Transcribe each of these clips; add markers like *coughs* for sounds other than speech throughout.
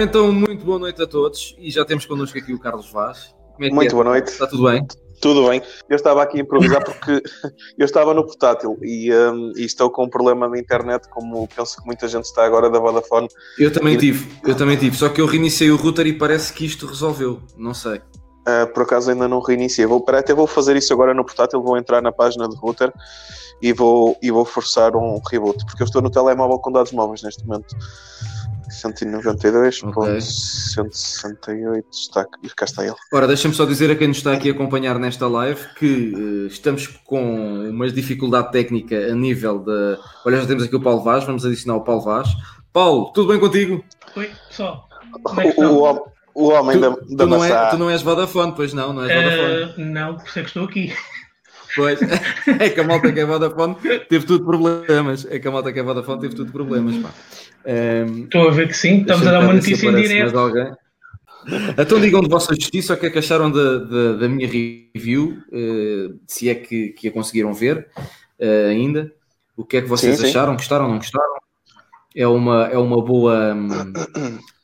Ora então, muito boa noite a todos e já temos connosco aqui o Carlos Vaz. É muito é? boa noite. Está tudo bem? Tudo bem. Eu estava aqui a improvisar porque *laughs* eu estava no portátil e, um, e, estou com um problema na internet, como penso que muita gente está agora da Vodafone. Eu também e... tive, eu também tive. Só que eu reiniciei o router e parece que isto resolveu. Não sei. Uh, por acaso ainda não reiniciei. Vou, até vou fazer isso agora no portátil, vou entrar na página do router e vou, e vou forçar um reboot, porque eu estou no telemóvel com dados móveis neste momento. 192.168 okay. está, cá está ele. Ora, deixa-me só dizer a quem nos está aqui a acompanhar nesta live que uh, estamos com uma dificuldade técnica a nível da. Olha, já temos aqui o Paulo Vaz, vamos adicionar o Paulo Vaz. Paulo, tudo bem contigo? Oi, pessoal. É o, o, o, homem tu, da, da tu não, é, tu não és Vodafone, pois não, não és Vodafone. Uh, não, por isso é que estou aqui. Pois, *laughs* é que a malta que é Vodafone teve tudo problemas. É que a malta que é Vodafone teve tudo problemas, pá. Um, Estou a ver que sim, estamos a dar uma notícia em direto. Então digam de vossa justiça o que é que acharam da, da, da minha review, uh, se é que, que a conseguiram ver uh, ainda. O que é que vocês sim, acharam? Sim. Gostaram ou não gostaram? É uma, é uma boa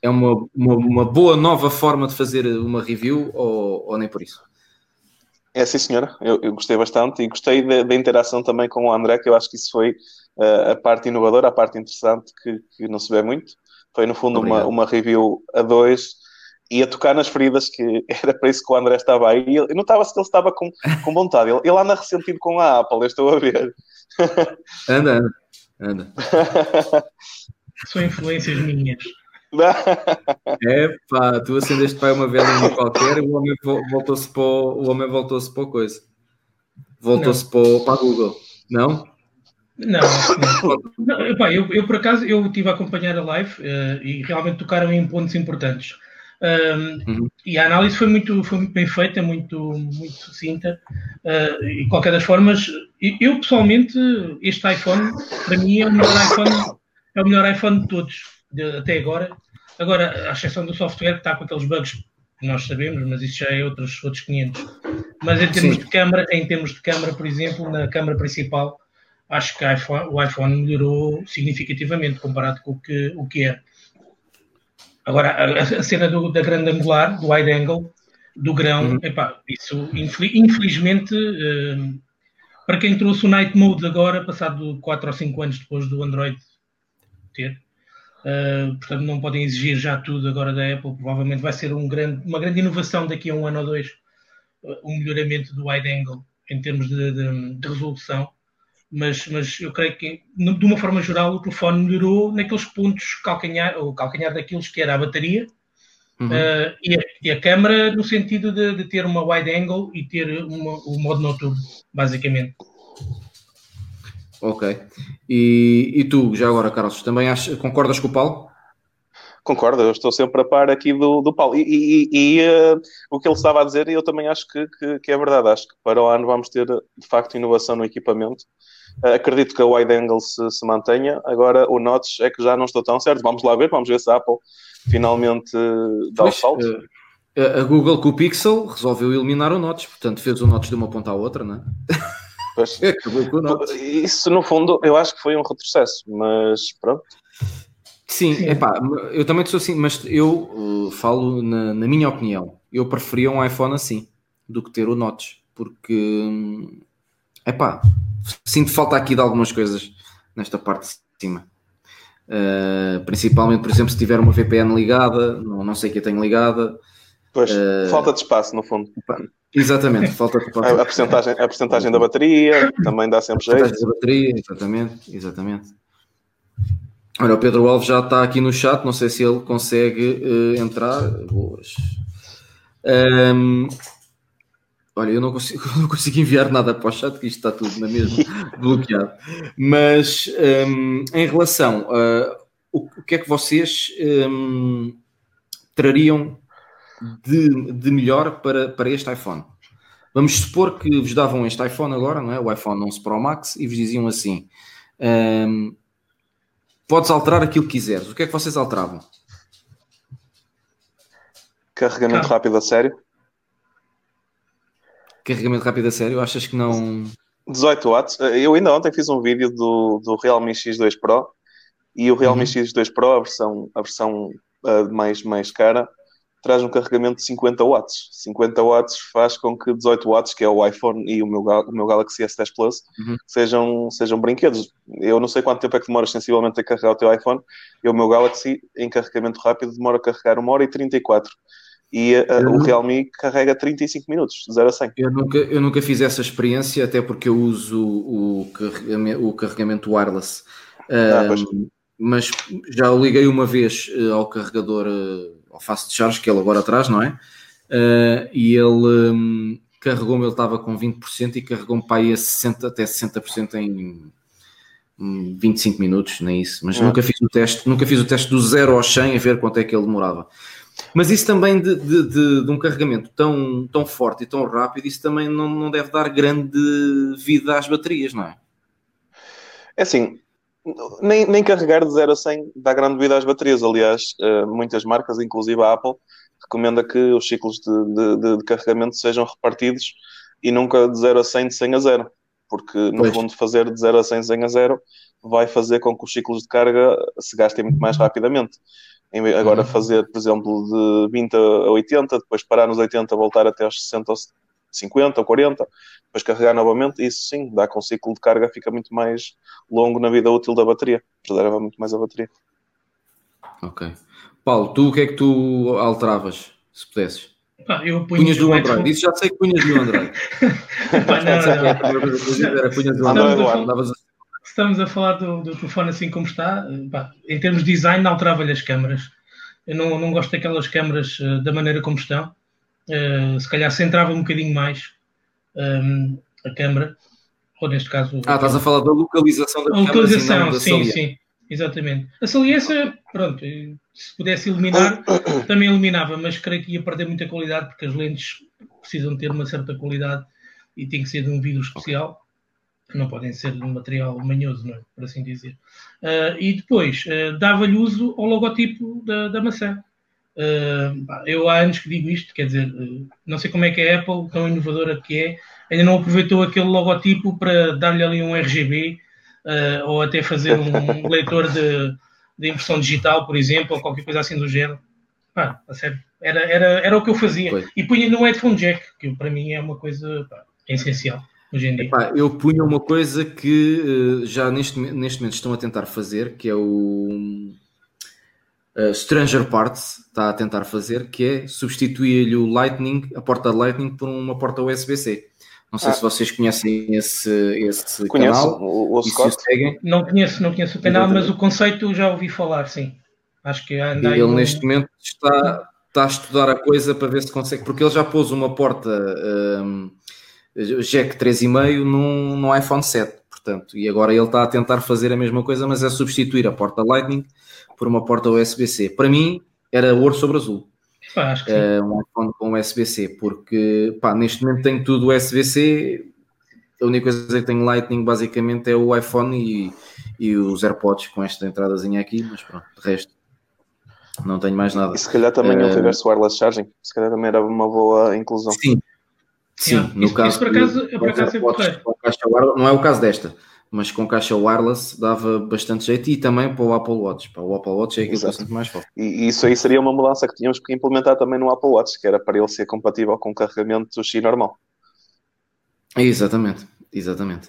é uma, uma, uma, boa nova forma de fazer uma review ou, ou nem por isso? É sim, senhora. Eu, eu gostei bastante e gostei da interação também com o André, que eu acho que isso foi uh, a parte inovadora, a parte interessante que, que, não se vê muito. Foi, no fundo, uma, uma review a dois e a tocar nas feridas, que *laughs* era para isso que o André estava aí. E notava-se que ele estava com, com vontade. Ele, ele anda ressentido com a Apple, eu estou a ver. *laughs* Anda, anda. anda. *laughs* São influências minhas. É pá, tu acendeste para uma velhinha qualquer e o homem voltou-se para o, homem voltou-se para coisa. Voltou-se para, para a Google, não? Não, não. não eu, eu, por acaso eu estive a acompanhar a live uh, e realmente tocaram em pontos importantes. Um, uhum. E a análise foi muito, foi muito bem feita, muito, muito sucinta. Uh, e de qualquer das formas, eu pessoalmente, este iPhone, para mim, é o melhor iPhone, é o melhor iPhone de todos, de, até agora. Agora, à exceção do software que está com aqueles bugs que nós sabemos, mas isso já é outros, outros 500. Mas em termos Sim. de câmara, em termos de câmara, por exemplo, na câmara principal, acho que iPhone, o iPhone melhorou significativamente comparado com o que, o que é. Agora, a, a cena do, da grande angular, do wide angle, do grão, uhum. epá, isso infelizmente, uh, para quem trouxe o Night Mode agora, passado 4 ou 5 anos depois do Android ter, Uh, portanto, não podem exigir já tudo agora da Apple. Provavelmente vai ser um grande, uma grande inovação daqui a um ano ou dois, uh, um melhoramento do wide angle em termos de, de, de, resolução. Mas, mas eu creio que, de uma forma geral, o telefone melhorou naqueles pontos calcanhar, ou calcanhar daqueles que era a bateria uhum. uh, e, a, e, a, câmera, no sentido de, de, ter uma wide angle e ter uma, o modo noturno, basicamente. Ok. E, e tu, já agora, Carlos, também achas, concordas com o Paulo? Concordo, eu estou sempre a par aqui do, do Paulo. E, e, e uh, o que ele estava a dizer, eu também acho que, que, que, é verdade. Acho que para o ano vamos ter, de facto, inovação no equipamento. Acredito que a wide angle se, se, mantenha. Agora, o notch é que já não estou tão certo. Vamos lá ver, vamos ver se a Apple finalmente dá pois, o salto. Uh, a Google com o Pixel resolveu eliminar o notch, portanto fez o notch de uma ponta à outra, não é? Pois, *laughs* isso, no fundo, eu acho que foi um retrocesso, mas pronto. Sim, Sim. Epá, eu também sou assim, mas eu uh, falo na, na, minha opinião. Eu preferia um iPhone assim do que ter o Notch, porque epá, sinto falta aqui de algumas coisas nesta parte de cima. Uh, principalmente, por exemplo, se tiver uma VPN ligada, não, não sei que eu tenho ligada. Pois, uh, falta de espaço, no fundo. Exatamente, falta de a, a, percentagem, a percentagem da bateria também dá sempre jeito. A da bateria, exatamente, exatamente. Olha, o Pedro Alves já está aqui no chat, não sei se ele consegue uh, entrar. Boas. Um, olha, eu não consigo, *laughs* não consigo enviar nada para o chat, que isto está tudo na mesma *laughs* bloqueado. Mas um, em relação a o, o, que é que vocês um, trariam de, de melhor para, para este iPhone. Vamos supor que vos davam este iPhone agora, não é? O iPhone 11 Pro Max, e vos diziam assim: um, podes alterar aquilo que quiseres. O que é que vocês alteravam? Carregamento rápido a sério. Carregamento rápido a sério? Achas que não. 18 watts. Eu ainda ontem fiz um vídeo do, do Realme X2 Pro e o Realme uhum. X2 Pro, a versão, a versão mais, mais cara, traz um carregamento de 50 watts. 50 watts faz com que 18 watts, que é o iPhone e o meu, o meu Galaxy S10 Plus, uhum. sejam, sejam brinquedos. Eu não sei quanto tempo é que demoras sensivelmente a carregar o teu iPhone, e o meu Galaxy, em carregamento rápido, demora a carregar 1 hora e 34 e uh, o Realme carrega 35 minutos, de 0 a 100. Eu nunca, eu nunca fiz essa experiência, até porque eu uso o, carregamento, o carregamento wireless. Ah, mas já o liguei uma vez uh, ao carregador, uh, ao fast charge, que ele agora traz, não é? e ele um, carregou-me, ele estava com 20% e carregou-me para aí a 60, até 60% em 25 minutos, nem isso. Mas nunca fiz o teste, nunca fiz o teste do 0 ao 100 a ver quanto é que ele demorava. Mas isso também de, de, de, de, um carregamento tão, tão forte e tão rápido, isso também não, não deve dar grande vida às baterias, não é? É assim, nem, nem carregar de 0 a 100 dá grande vida às baterias. Aliás, uh, muitas marcas, inclusive a Apple, recomenda que os ciclos de, de, de, carregamento sejam repartidos e nunca de 0 a 100 de 100 a 0. Porque, no pois. fundo, fazer de 0 a 100 de 100 a 0 vai fazer com que os ciclos de carga se gastem muito mais rapidamente. Agora uhum. fazer, por exemplo, de 20 a 80, depois parar nos 80, voltar até aos 60 ou 50 ou 40, depois carregar novamente, isso sim, dá com o ciclo de carga, fica muito mais longo na vida útil da bateria, preserva muito mais a bateria. Ok. Paulo, tu o que é que tu alteravas, se pudesses? Ah, eu punhas do Android, isso já sei que punhas do Android. *laughs* Pá, não, não, não. Era, estamos a falar do, do telefone assim como está, pá, em termos de design, alterava-lhe as câmaras. Eu não, não gosto daquelas câmaras uh, da maneira como estão. Uh, se calhar centrava um bocadinho mais um, ehm, a câmara, ou neste caso. Ah, estás a falar da localização da a câmara. Localização, sim, sim, exatamente. A saliência, pronto, se pudesse eliminar, *coughs* também eliminava, mas creio que ia perder muita qualidade porque as lentes precisam ter uma certa qualidade e tem que ser de um vidro especial não podem ser de um material manhoso, é? por assim dizer. Uh, e depois uh, dava-lhe uso ao logotipo da, da maçã. Uh, eu há anos que digo isto, quer dizer, não sei como é que a Apple, tão inovadora que é, ainda não aproveitou aquele logotipo para dar-lhe ali um RGB ou até fazer um *laughs* leitor de, de, impressão digital, por exemplo, ou qualquer coisa assim do género. Pá, a sério, era, era, era o que eu fazia. Foi. E punha no headphone jack, que para mim é uma coisa pá, essencial hoje em dia? Epá, eu punha uma coisa que uh, já neste, neste momento estão a tentar fazer, que é o uh, Stranger Parts está a tentar fazer, que é substituir-lhe o Lightning, a porta Lightning, por uma porta USB-C. Não sei ah. se vocês conhecem esse, esse Conheço, canal. O, o Scott. Não conheço, não conheço o canal, mas o conceito já ouvi falar, sim. Acho que anda Ele neste momento está, está a estudar a coisa para ver se consegue, porque ele já pôs uma porta um, jack 3,5 no, no iPhone 7, portanto, e agora ele está a tentar fazer a mesma coisa, mas é substituir a porta Lightning por uma porta USB-C. Para mim, era ouro sobre azul. Ah, acho que uh, um iPhone com USB-C, porque pá, neste momento tenho tudo USB-C. A única coisa que tenho Lightning basicamente é o iPhone e, e os AirPods com esta entradazinha aqui, mas pronto, de resto não tenho mais nada. E se calhar também uh, o reverse wireless charging, se calhar também era uma boa inclusão. Sim, Sim, yeah. no isso, caso. Isso por acaso, por acaso é não é o caso desta, mas com caixa wireless dava bastante jeito e também para o Apple Watch. Para o Apple Watch é aquilo bastante mais forte. E isso aí seria uma mudança que tínhamos que implementar também no Apple Watch, que era para ele ser compatível com o carregamento Xi normal. Exatamente, exatamente.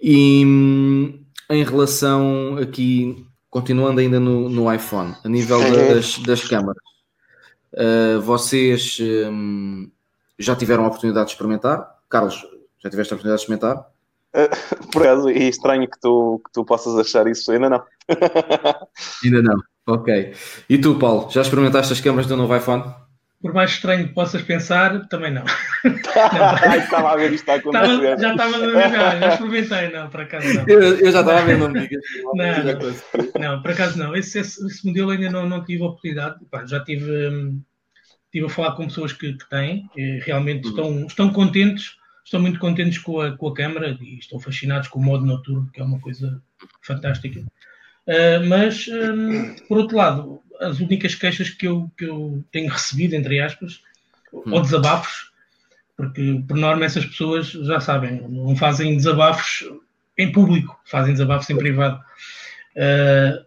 E hum, em relação aqui, continuando ainda no, no iPhone, a nível das, das câmaras, uh, vocês. Um, já tiveram a oportunidade de experimentar? Carlos, já tiveste a oportunidade de experimentar? Uh, *laughs* por acaso, e estranho que tu, que tu possas achar isso, ainda não. *laughs* ainda não, ok. E tu, Paulo, já experimentaste as câmaras do novo iPhone? Por mais estranho que possas pensar, também não. *laughs* estava a ver isto a acontecer. já estava a ver, já experimentei, não, por acaso não. Eu, eu já estava a ver, não me digas. Não, não, por acaso não. Esse, esse, esse modelo ainda não, não tive a oportunidade. Pá, já tive. Hum, estive a falar com pessoas que, que têm, realmente uhum. estão, estão contentes, estão muito contentes com a, com a câmara e estão fascinados com o modo noturno, que é uma coisa fantástica. Uh, mas, um, por outro lado, as únicas queixas que eu, que eu tenho recebido, entre aspas, ou uhum. desabafos, porque por norma essas pessoas já sabem, não fazem desabafos em público, fazem desabafos em privado. Uh,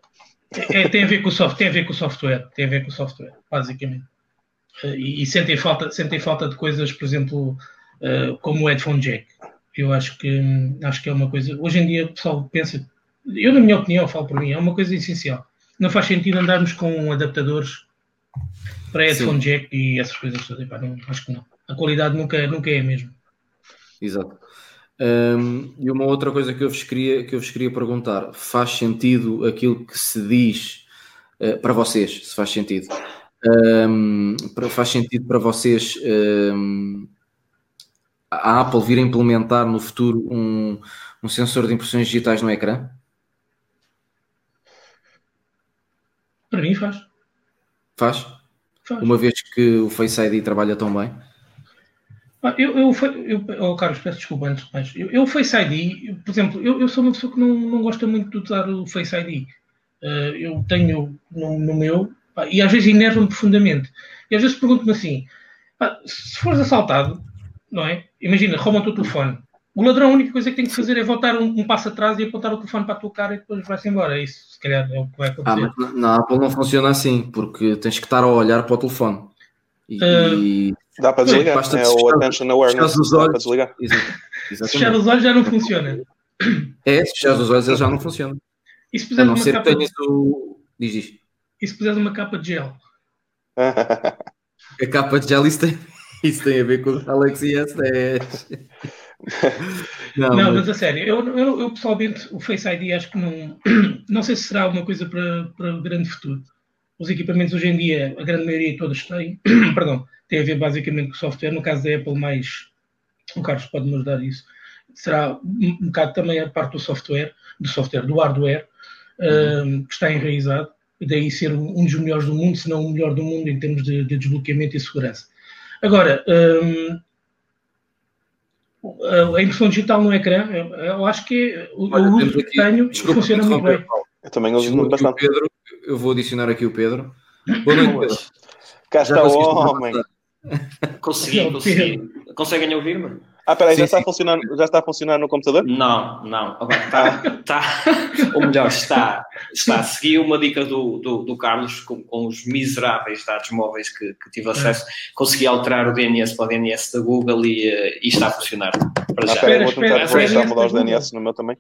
É, tem, a ver com o software, tem a ver com o software, tem a ver com o software, basicamente. E, e, sentem, falta, sentem falta de coisas, por exemplo, uh, como o headphone jack. Eu acho que, acho que é uma coisa. Hoje em dia o pessoal pensa, eu, na minha opinião, falo por mim, é uma coisa essencial. Não faz sentido andarmos com adaptadores para headphone Sim. jack e essas coisas todas. Epá, não, acho que não. A qualidade nunca, nunca é a mesma. Exato. Um, e uma outra coisa que eu vos queria, que eu vos queria perguntar: faz sentido aquilo que se diz uh, para vocês? Se faz sentido, um, faz sentido para vocês um, a Apple vir a implementar no futuro um, um sensor de impressões digitais no ecrã? Para mim faz. Faz? faz. Uma vez que o Face ID trabalha tão bem? Ah, eu, eu, eu, oh, Carlos, peço desculpa antes de mais. Eu, eu Face ID, por exemplo, eu, eu sou uma pessoa que não, não gosta muito de usar o Face ID. Uh, eu tenho no, no meu, e às vezes enerva-me profundamente. E às vezes pergunto-me assim: pá, se fores assaltado, não é? Imagina, roubam o teu telefone. O ladrão, a única coisa que tem que fazer é voltar um, um, passo atrás e apontar o telefone para a tua cara e depois vai-se embora. Isso, se calhar, é o que vai acontecer. Ah, mas na Apple não funciona assim, porque tens que estar a olhar para o telefone. E, uh, Dá para desligar. Basta é o attention awareness. Os olhos, dá para desligar. Se *laughs* fechar os olhos já não funciona. É, se fechar os olhos ele já não funciona. E se puseres uma capa de... o... diz, diz. E se puseres uma capa de gel? a capa de gel, isso tem, isso tem a ver com o Alex e S10. *laughs* não, não mas... mas... a sério, eu, eu, eu, pessoalmente o Face ID acho que não, *clears throat* não sei se será uma coisa para, para o grande futuro. Os equipamentos hoje em dia, a grande maioria todos têm, *clears throat* perdão, tem a ver basicamente com o software. No caso da Apple, mais o Carlos pode nos dar isso. Será um, bocado também a parte do software, do software, do hardware, uhum. um, que está enraizado, daí ser um, dos melhores do mundo, se não o melhor do mundo em termos de, de desbloqueamento e segurança. Agora, um, a impressão digital no ecrã, eu acho que o, Olha, o uso que tenho Desculpa, funciona muito bem. Eu também uso bastante. Pedro, eu vou adicionar aqui o Pedro. Boa noite, Pedro. Cá está o homem. Consegui, consegui. Conseguem ouvir-me? Ah, peraí, já, está a funcionar, já está a funcionar no computador? Não, não. Agora está, está, ou melhor, está, está a seguir uma dica do, do, do Carlos com, com, os miseráveis dados móveis que, que tive acesso. Consegui alterar o DNS para o DNS da Google e, eh, e está a funcionar para já. Ah, pera, vou tentar depois já mudar os DNS no meu também.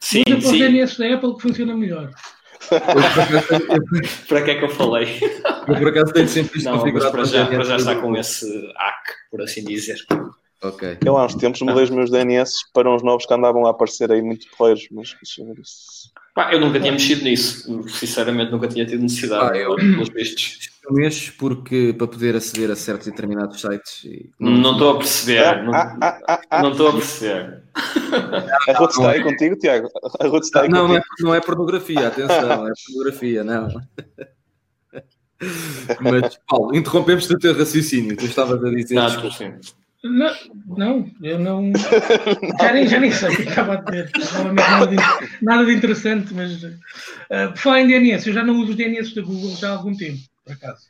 Sim, Usa sim. o DNS da Apple que funciona melhor. *laughs* para que é que eu falei? Eu por acaso tenho sempre isto Não, configurado. Para já, para já está com esse hack, por assim dizer. Ok. Eu há uns tempos mudei os meus DNS para uns novos que andavam a aparecer aí muito porreiros, mas Pá, eu nunca tinha mexido nisso, sinceramente nunca tinha tido necessidade, ah, eu, pelos vistos. Eu mexo porque para poder aceder a certos e determinados sites. E... Não estou a perceber, ah, não ah, ah, ah, estou a perceber. A Ruth está aí contigo, Tiago? A Ruth está aí não, contigo? Não, é, não é pornografia, atenção, é pornografia, não. *laughs* Mas, Paulo, interrompemos o teu raciocínio, tu estavas a dizer. Não, desculpa. Não, não, eu não. *laughs* Já nem, já nem sei o que estava a dizer. Nada de, nada de interessante, mas. Uh, por falar em DNS, eu já não uso os DNS da Google já há algum tempo, por acaso.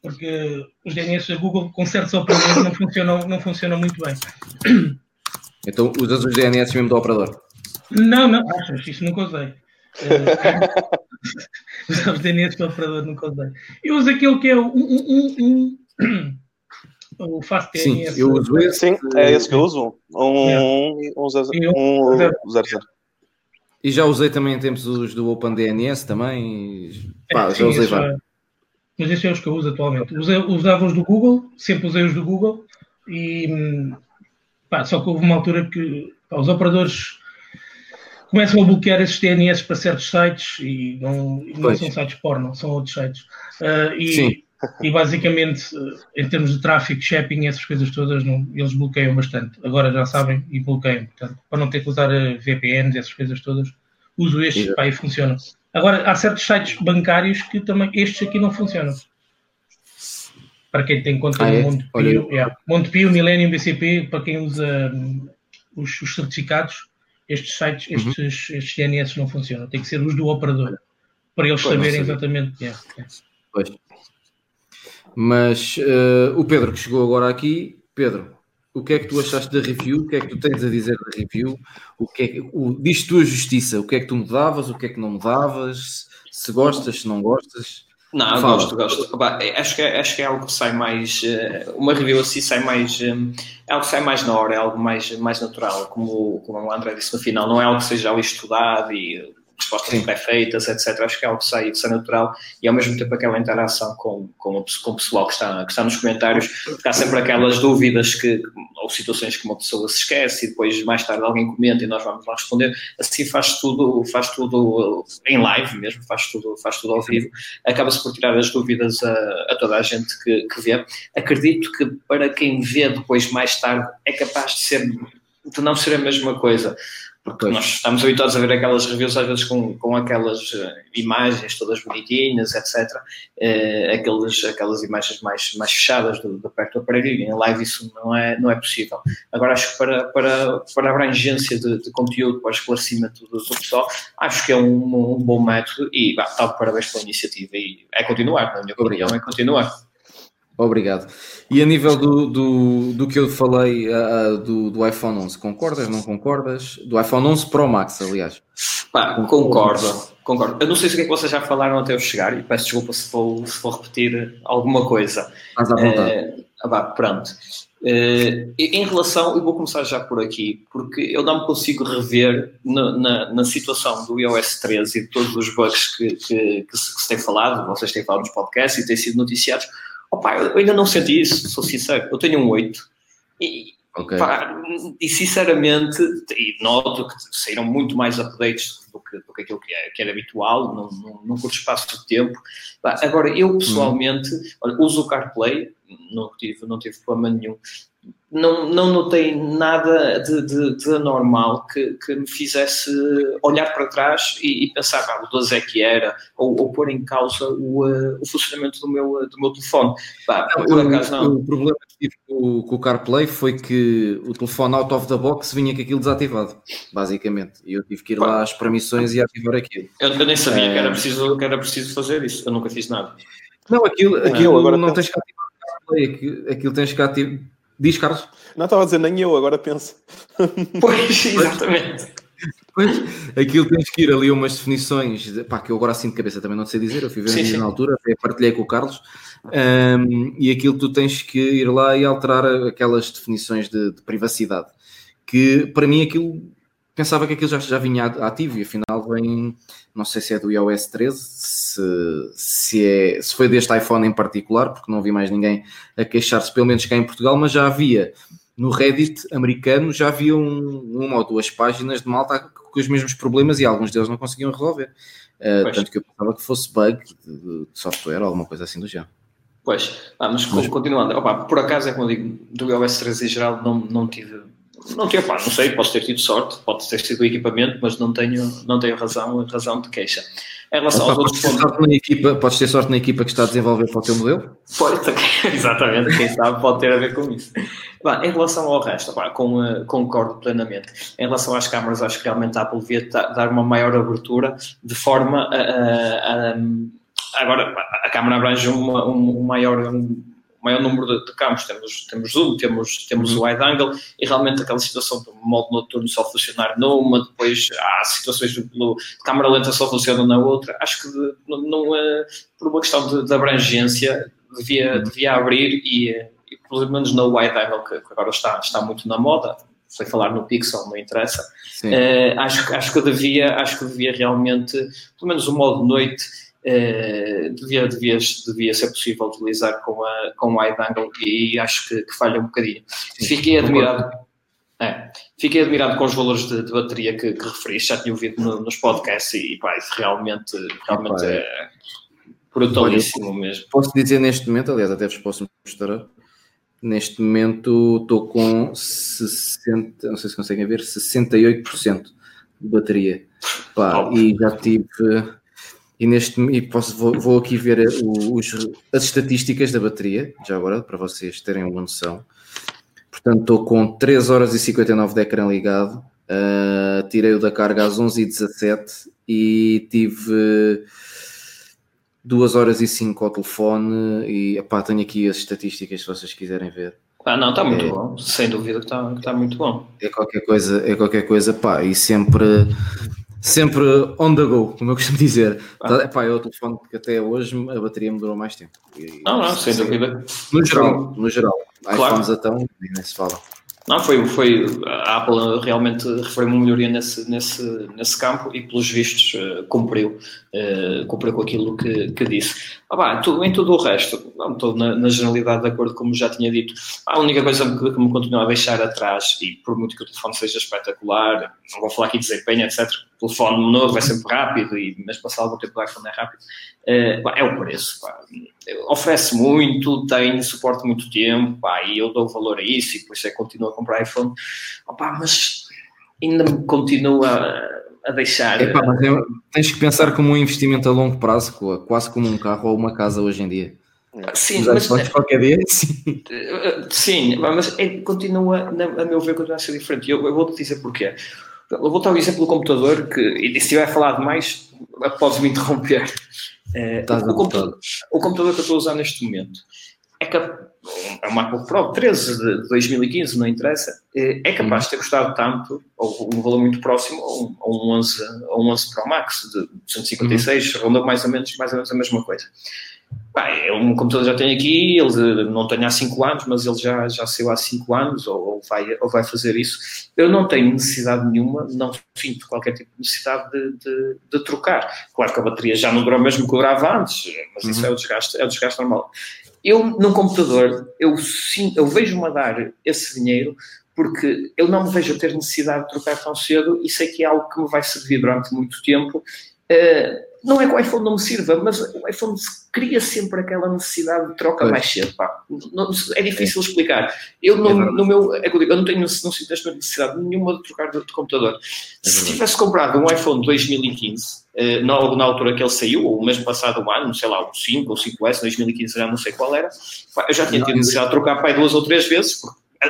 Porque os DNS da Google, com certos operadores, não funcionam, não funcionam muito bem. *coughs* Então usas os DNS mesmo do operador? Não, não, achas, isso nunca usei. Uh, *laughs* os DNS do operador nunca usei. Eu uso aquele que é o 1. O Fast Sim, eu uso esse. Sim, é esse que eu uso. Um, um, um, um, E já usei também em tempos os do OpenDNS também. Pá, é, já usei vários. Mas esses são os que eu uso atualmente. Usei, usava os do Google, sempre usei os do Google e pá, só que houve uma altura que pá, os operadores começam a bloquear esses DNS para certos sites e não, não são sites porno, são outros sites. Uh, e Sim e basicamente, eh, em termos de tráfego, shopping, essas coisas todas, não, eles bloqueiam bastante. Agora já sabem e bloqueiam. Portanto, para não ter que usar eh, VPNs, essas coisas todas, uso estes pá, e funcionam. Agora, há certos sites bancários que também, estes aqui não funcionam. Para quem tem conta ah, no é? Montepio, yeah. Montepio, Millennium, BCP, para quem usa um, os, os, certificados, estes sites, uhum. estes, estes DNS não funcionam. Tem que ser os do operador, para eles pois saberem exatamente. Yeah. Pois. Mas uh, o Pedro que chegou agora aqui, Pedro, o que é que tu achaste da review? O que é que tu tens a dizer da review? O que é que, o, diz tu a justiça, o que é que tu mudavas, o que é que não mudavas? Se gostas, se não gostas. Não, Fala. gosto, gosto. acho, que, é, acho que é algo que sai mais. Eh, uma review assim sai mais. Eh, é algo que sai mais na hora, é algo mais, mais natural, como, como o André disse no final. Não é algo que seja ali estudado e respostas pré-feitas, etc. Acho que é algo que sai, que sai natural e ao mesmo tempo aquela interação com, com, com o pessoal que está, que está nos comentários, porque há sempre aquelas dúvidas que, ou situações que uma pessoa se esquece e depois mais tarde alguém comenta e nós vamos lá responder. Assim faz tudo, faz tudo em live mesmo, faz tudo, faz tudo ao vivo. Acaba-se por tirar as dúvidas a, a toda a gente que, que vê. Acredito que para quem vê depois mais tarde é capaz de ser de não ser a mesma coisa porque nós estamos habituados a ver aquelas reviews às vezes com, com aquelas uh, imagens todas bonitinhas, etc. Uh, eh, aqueles, aquelas imagens mais, mais fechadas do, do perto do aparelho em live isso não é, não é possível. Agora acho que para, para, para a abrangência de, de conteúdo, para o esclarecimento do, do, pessoal, acho que é um, um bom método e bah, tá, parabéns pela iniciativa e é continuar, na minha opinião, é continuar. Obrigado. E a nível do, do, do que eu falei uh, do, do iPhone 11, concordas, não concordas? Do iPhone 11 Pro Max, aliás. Pá, concordo, concordo. Eu não sei se o que é que vocês já falaram até eu chegar e peço desculpa se vou, se vou repetir alguma coisa. Mas à vontade. Uh, pronto. Uh, em relação, eu vou começar já por aqui, porque eu não me consigo rever na, na, na situação do iOS 13 e de todos os bugs que, que, que, se, que se tem falado, vocês têm falado nos podcasts e têm sido noticiados, Opa, eu ainda não senti isso, sou sincero. Eu tenho um 8. E, okay. pá, e sinceramente, e noto que saíram muito mais updates do que, do que aquilo que, é, que era habitual, num, num, num curto espaço de tempo. agora, eu pessoalmente, uhum. olha, uso o CarPlay, não tive, não tive problema nenhum não, não notei nada de, de, de anormal que, que me fizesse olhar para trás e, e pensar, ah, o 12 é que era, ou, ou pôr em causa o, uh, o funcionamento do meu, do meu telefone. Bah, não, por acaso, não. O problema que tive com, com, o CarPlay foi que o telefone out of the box vinha com aquilo desativado, basicamente. E eu tive que ir lá às permissões e ativar aquilo. Eu, eu nem sabia é... que, era preciso, que era preciso fazer isso, eu nunca fiz nada. Não, aquilo, aquilo agora não tens que ativar o CarPlay, aquilo, aquilo tens que ativar Diz, Carlos? Não estava a dizer, nem eu, agora penso. *laughs* Pois, exatamente. Pois, aquilo tens que ir ali umas definições, pá, que eu agora assim de cabeça também não sei dizer, eu fui ver sim, sim. na altura, até partilhei com o Carlos, um, e aquilo tu tens que ir lá e alterar aquelas definições de, de privacidade, que para mim aquilo pensava que aquilo já, já vinha ativo e afinal vem, não sei se é do iOS 13, se, se, é, se foi deste iPhone em particular, porque não vi mais ninguém a queixar-se, pelo menos cá em Portugal, mas já havia no Reddit americano, já havia um, uma ou duas páginas de malta com os mesmos problemas e alguns deles não conseguiam resolver. Uh, tanto que eu pensava que fosse bug de, de software ou alguma coisa assim do género. Pois, ah, mas, mas, continuando, opa, por acaso é como eu digo, do iOS 13 em geral não, não tive não tenho, pá, não sei, posso ter tido sorte, pode ter sido o equipamento, mas não tenho, não tenho razão, razão de queixa. Em relação aos outros pontos. Na equipa, podes ter sorte na equipa que está a desenvolver para o teu modelo? Pode, *laughs* exatamente, quem sabe pode ter a ver com isso. em relação ao resto, pá, com, uh, concordo plenamente. Em relação às câmaras, acho que realmente a Apple devia dar uma maior abertura de forma a. a, a agora, a câmara abrange uma, um, um maior. Um, maior número de, de campos. Temos, temos zoom, temos, temos uhum. o wide angle e realmente aquela situação do modo noturno só funcionar numa, depois há situações de, câmara lenta só funciona na outra. Acho que de, não, é, por uma questão de, de abrangência devia, uhum. devia abrir e, e pelo menos no wide angle que, que agora está, está muito na moda, sei falar no Pixel, não interessa. Uh, acho, acho, que devia, acho que devia realmente, pelo menos o modo noite, Uh, devia, devia, devia ser possível utilizar com, a, com o wide angle e acho que, que falha um bocadinho. Sim, Fiquei admirado. É, fiquei admirado com os valores de, de bateria que, que referiste, já tinha ouvido no, nos podcasts e, pá, realmente, realmente é brutalíssimo Olha, mesmo. Posso dizer neste momento, aliás, até vos posso mostrar, neste momento estou com 60, não sei se conseguem ver, 68% de bateria. Pá, e já tive e neste e posso, vou, vou aqui ver os, as estatísticas da bateria, já agora, para vocês terem uma noção. Portanto, estou com 3 horas e 59 de ecrã ligado, uh, tirei o da carga às 11 e 17 e tive 2 horas e 5 ao telefone e epá, tenho aqui as estatísticas se vocês quiserem ver. Ah, não, está muito é, bom, sem dúvida que está, está muito bom. É qualquer coisa, é qualquer coisa, pá, e sempre sempre on the go, como eu costumo dizer. Ah. Epá, é o telefone que até hoje a bateria me durou mais tempo. E, não, não, sem dúvida. No geral, no geral. Claro. iPhones então, nem se fala. Não, foi, foi a Apple realmente referiu uma melhoria nesse, nesse, nesse campo e, pelos vistos, uh, cumpriu, uh, cumpriu com aquilo que, que disse. Ah, bah, em tudo o resto, não estou na, na, generalidade de acordo, como já tinha dito. A única coisa que, que me continua a deixar atrás, e por muito que o telefone seja espetacular, não vou falar aqui de desempenho, etc. O telefone novo é sempre rápido, e mas passar algum tempo o iPhone é rápido, é o preço. Pá. Oferece muito, tem suporte muito tempo, pá, e eu dou valor a isso, e por isso é que continuo a comprar iPhone. Opa, mas ainda me continua a deixar. Epá, mas é, tens que pensar como um investimento a longo prazo, quase como um carro ou uma casa hoje em dia. Sim, mas, mas qualquer dia, *laughs* sim. Sim, mas é, continua, a meu ver, continua a ser diferente. Eu, eu vou-te dizer porquê. Eu vou dar o exemplo do computador, que, e se estiver a falar demais, podes-me interromper. É, o, computador, o computador que eu estou a usar neste momento é, é uma MacBook Pro 13 de 2015, não interessa, é, é capaz de ter custado tanto, ou um valor muito próximo, a um, um, 11, a um 11 Pro Max de 256, uhum. ronda mais ou, menos, mais ou menos a mesma coisa. É um computador já tem aqui, ele não tem há 5 anos, mas ele já, já saiu há 5 anos, ou, ou, vai, ou vai fazer isso. Eu não tenho necessidade nenhuma, não sinto qualquer tipo de necessidade de, de, de trocar. Claro que a bateria já não dura o mesmo que durava antes, mas isso uhum. é o desgaste, é o desgaste normal. Eu, num computador, eu, sim, eu vejo-me a dar esse dinheiro porque eu não me vejo a ter necessidade de trocar tão cedo e sei que é algo que me vai servir durante muito tempo. Uh, não é que o iPhone não me sirva, mas o iPhone cria sempre aquela necessidade de troca mais cedo. Não, é difícil é. explicar. Eu, no, é no meu, é eu, digo, eu não tenho não sinto necessidade nenhuma de trocar de, de computador. É Se tivesse comprado um iPhone 2015, eh, na, na, altura que ele saiu, ou mesmo passado um ano, sei lá, o 5 ou 5S, 2015 já não sei qual era, eu já tinha tido necessidade de trocar pai duas ou três vezes,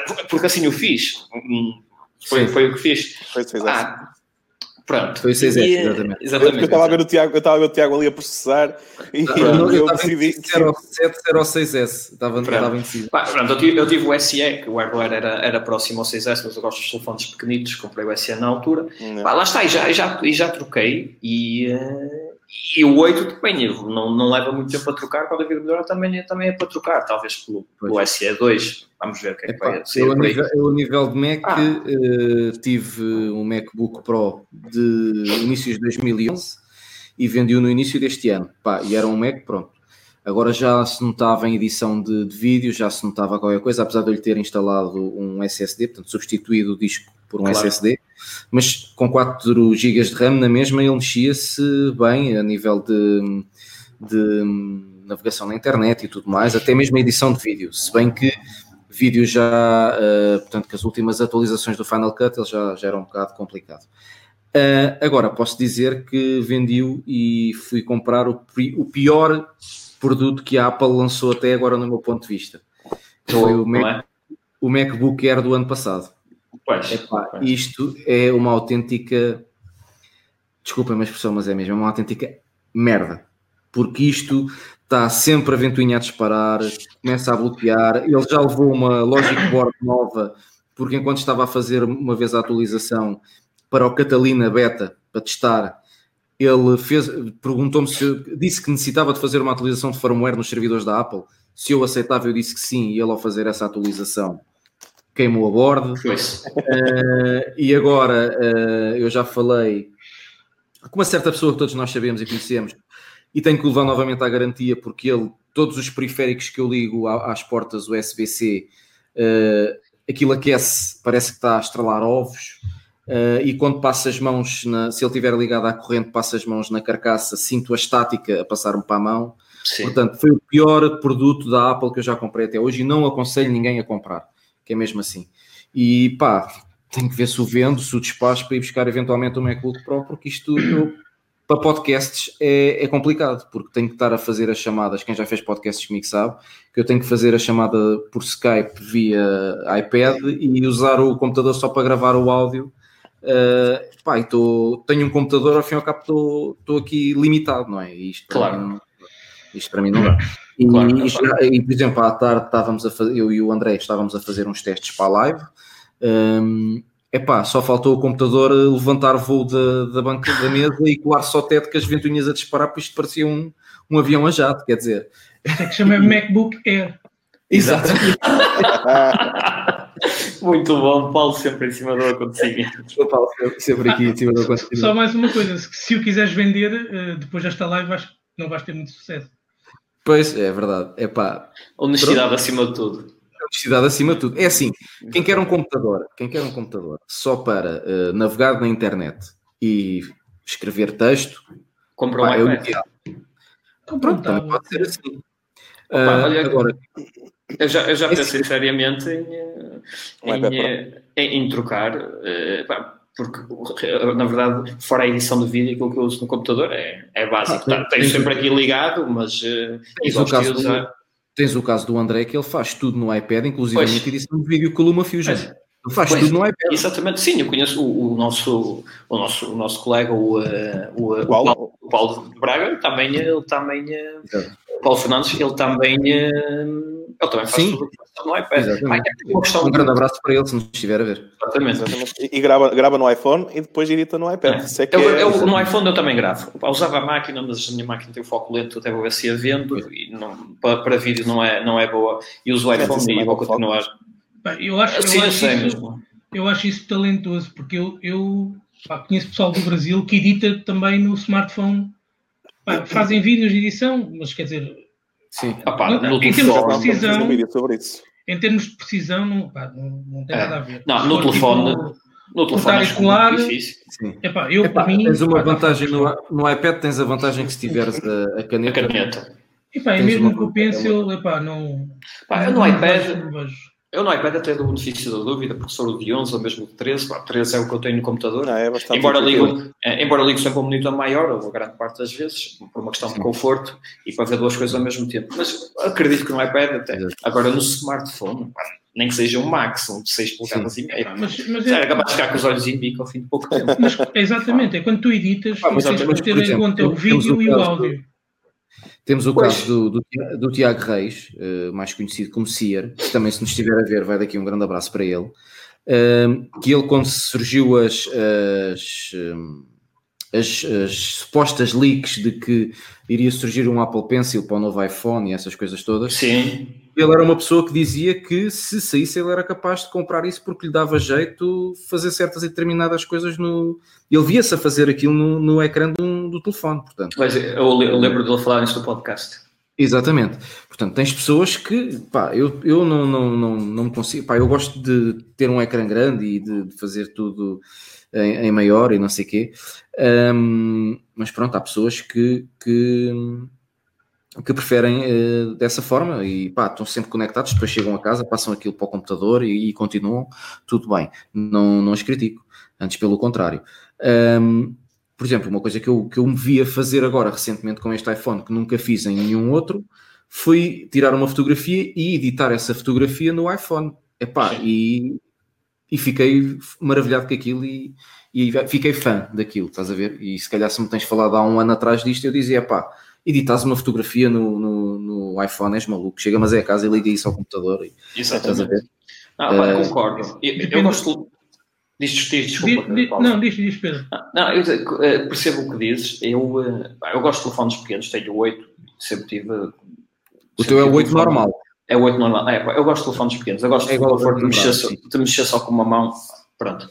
porque, porque assim o fiz. Hum, foi, foi o que fiz. Foi, foi ah, Pronto. Foi 6 e, exatamente. exatamente. Eu estava a ver o Tiago, eu estava a ver o Tiago ali a processar e eu, eu decidi. Se era o 7, era o 6S. Estava, estava indeciso. Pronto, eu tive, eu tive o SE, que o hardware era, era próximo ao 6S, mas eu gosto dos telefones pequenitos, comprei o SE na altura. Pá, lá está, e já, já, já troquei e. Uh, e o 8 também não, não leva muito tempo a trocar, quando a melhora também, também é para trocar, talvez pelo, pelo SE2. Vamos ver o que é que vai ser. Eu, nível, eu, a nível de Mac, ah. uh, tive um MacBook Pro de inícios de 2011 e vendi-o no início deste ano. Pá, e era um Mac, pronto. Agora já se notava em edição de, de vídeo, já se notava qualquer coisa, apesar de eu lhe ter instalado um SSD, portanto substituído o disco por um claro. SSD mas com 4 GB de RAM na mesma ele mexia-se bem a nível de, de, navegação na internet e tudo mais, até mesmo a edição de vídeo, se bem que vídeo já, uh, portanto que as últimas atualizações do Final Cut ele já, já era um bocado complicado. Uh, agora, posso dizer que vendi-o e fui comprar o, o pior produto que a Apple lançou até agora no meu ponto de vista. Foi o, Mac, é? o MacBook Air do ano passado. Pois, Epá, pois. Isto é uma autêntica. Desculpem a expressão, mas é mesmo, é uma autêntica merda. Porque isto está sempre a ventoinha a disparar, começa a bloquear. Ele já levou uma Logic Board nova, porque enquanto estava a fazer uma vez a atualização para o Catalina Beta, para testar, ele fez, perguntou-me se disse que necessitava de fazer uma atualização de firmware nos servidores da Apple. Se eu aceitava, eu disse que sim, e ele ao fazer essa atualização queimou a bordo. Uh, e agora uh, eu já falei com uma certa pessoa que todos nós sabemos e conhecemos e tenho que levar novamente à garantia porque ele, todos os periféricos que eu ligo às portas USB-C, uh, aquilo aquece, parece que está a estrelar ovos. Uh, e quando passa as mãos, na, se ele estiver ligado à corrente, passa as mãos na carcaça, sinto a estática a passar-me para a mão. Sim. Portanto, foi o pior produto da Apple que eu já comprei até hoje e não aconselho ninguém a comprar que é mesmo assim. E pá, tenho que ver se o vendo, se o despacho para ir buscar eventualmente um MacBook Pro, porque isto eu, para podcasts é, é, complicado, porque tenho que estar a fazer as chamadas. Quem já fez podcasts comigo sabe que eu tenho que fazer a chamada por Skype via iPad e usar o computador só para gravar o áudio. Uh, pá, tô, tenho um computador, ao fim e ao cabo estou aqui limitado, não é? Isto claro. Mim, isto para mim não dá. E, claro, e, por exemplo, à tarde estávamos a fazer, eu e o André estávamos a fazer uns testes para a live. Um, é pá, só faltou o computador levantar voo da, da banca da mesa e colar só teto com as ventoinhas a disparar, porque isto parecia um, um avião a jato, quer dizer. É que chama *laughs* MacBook Air. Exato. *laughs* Muito bom, Paulo sempre em cima do acontecimento. O Paulo sempre aqui em cima do acontecimento. Só mais uma coisa, se o quiseres vender, eh, depois desta live vais, não vais ter muito sucesso. Pois, é verdade. É pá. Honestidade pronto. acima de tudo. Honestidade acima de tudo. É assim, quem quer um computador, quem quer um computador só para uh, navegar na internet e escrever texto, compra um iPad. Eu, pronto, também pode ser assim. Opa, uh, olha, agora, eu já, eu já pensei seriamente em, eh, em, em, em, trocar, uh, porque na verdade, fora a edição de vídeo, aquilo que eu uso no computador é, é básico. Ah, tá, tenho sempre aqui ligado, mas uh, tens, o caso do, tens o caso do André que ele faz tudo no iPad, inclusive a edição de vídeo com o Luma Fusion. Ele faz pois, tudo no iPad. Exatamente, sim, eu conheço o, o, nosso, o, nosso, o nosso colega, o, o, o, Paulo, o Paulo de Braga, também, ele também, o Paulo Fernandes, ele também ele também faz Sim. tudo no iPad. um grande abraço para ele se nos estiver a ver. Exatamente. Exatamente. E, grava, grava no iPhone e depois edita no iPad. É. É eu, é... eu, no iPhone eu também gravo. Eu usava a máquina, mas a minha máquina tem o foco lento, até vou ver se a vendo e não, para, para, vídeo não é, não é boa. E uso o iPhone e vou continuar. Bem, eu acho, assim, eu, acho isso, eu acho isso talentoso, porque eu, eu pá, conheço pessoal do Brasil que edita também no smartphone. Pá, fazem vídeos de edição, mas quer dizer, Sim. Ah, pá, no, em termos de precisão, sobre isso. em termos de precisão, não, pá, não, não tem é. nada a ver. Não, no telefone, tipo, no telefone é escolar, Sim. Epá, eu, Epá, mim, tens uma vantagem no, no iPad, tens a vantagem que se tiveres a, a caneta. A caneta. Epá, é mesmo com o pencil, epá, não. Pá, eu no iPad. Eu no iPad até dou benefício da dúvida, porque sou de 11 ou mesmo de 13, pá, 13 é o que eu tenho no computador. Não, é embora, ligo, é, embora ligo sempre um monitor maior, ou a grande parte das vezes, por uma questão Sim. de conforto e para ver duas coisas ao mesmo tempo. Mas acredito que no iPad até. Agora no smartphone, pá, nem que seja um Max, um de 6 polegadas e meia. Mas, mas é, é capaz de ficar com os olhos em bico ao fim de pouco tempo. Mas, *laughs* exatamente, é quando tu editas, ah, mas, tens que ter em conta o vídeo e o áudio. Temos o pois. caso do, do, do, Tiago Reis, uh, mais conhecido como Cier, que também, se nos estiver a ver, vai daqui um grande abraço para ele. Uh, que ele, quando surgiu as, as, as, as, supostas leaks de que iria surgir um Apple Pencil para o novo iPhone e essas coisas todas, Sim. ele era uma pessoa que dizia que se saísse ele era capaz de comprar isso porque lhe dava jeito fazer certas e determinadas coisas no. Ele via-se a fazer aquilo no, no ecrã do, do telefone, portanto. Mas eu, lembro dele falar nisso no podcast. Exatamente. Portanto, tens pessoas que, pá, eu, eu não, não, não, não me consigo, pá, eu gosto de ter um ecrã grande e de, de fazer tudo em, em, maior e não sei o quê, um, mas pronto, há pessoas que, que, que preferem uh, dessa forma e, pá, estão sempre conectados, depois chegam a casa, passam aquilo para o computador e, e continuam, tudo bem, não, não os critico, antes pelo contrário. Um, por exemplo, uma coisa que eu, que eu me vi a fazer agora recentemente com este iPhone, que nunca fiz em nenhum outro, foi tirar uma fotografia e editar essa fotografia no iPhone. Epá, e, e fiquei maravilhado com aquilo e, e fiquei fã daquilo, estás a ver? E se calhar se me tens falado há um ano atrás disto, eu dizia, pá, editas uma fotografia no, no, no iPhone, és maluco, chega mas é a casa e liga isso ao computador. E, *laughs* Exatamente. Estás a ver? Não, pá, uh, concordo. Eu, eu gosto, Diz, diz, desculpa. Diz, não, diz, diz, Pedro. Não, eu eh, percebo o que dizes. Eu, eh, eu gosto de telefones pequenos, tenho 8, sempre tive. O teu é o 8 normal. É o 8 normal. É, eu gosto de telefones pequenos. Eu gosto é de, conforto de, mexer, só, de mexer só com uma mão. Pronto.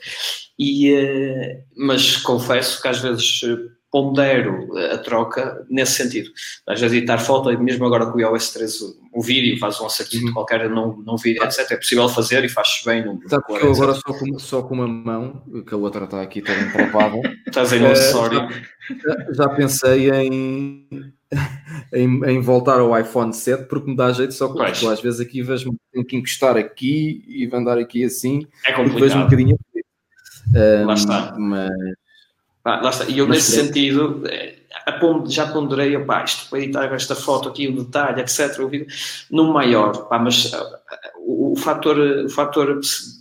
E, eh, mas confesso que às vezes pondero a troca nesse sentido. Às vezes editar foto, e mesmo agora com o iOS 13, o vídeo, faz um acertinho uhum. qualquer num, num vídeo, etc. É possível fazer e faz-se bem. Sabe que eu agora só com, só com uma mão, que a outra está aqui toda entrapada. *laughs* Estás aí no acessório. Já, já, pensei em, *laughs* em, em, voltar ao iPhone 7 porque me dá jeito só com às vezes aqui vejo-me tenho que encostar aqui e andar aqui assim. É complicado. Vejo um bocadinho. Um, Lá está. Mas, ah, lá está. E eu, nesse sentido, eh, já ponderei, opá, isto para editar esta foto aqui, o detalhe, etc. No maior, pá, mas uh, o, o, fator, o fator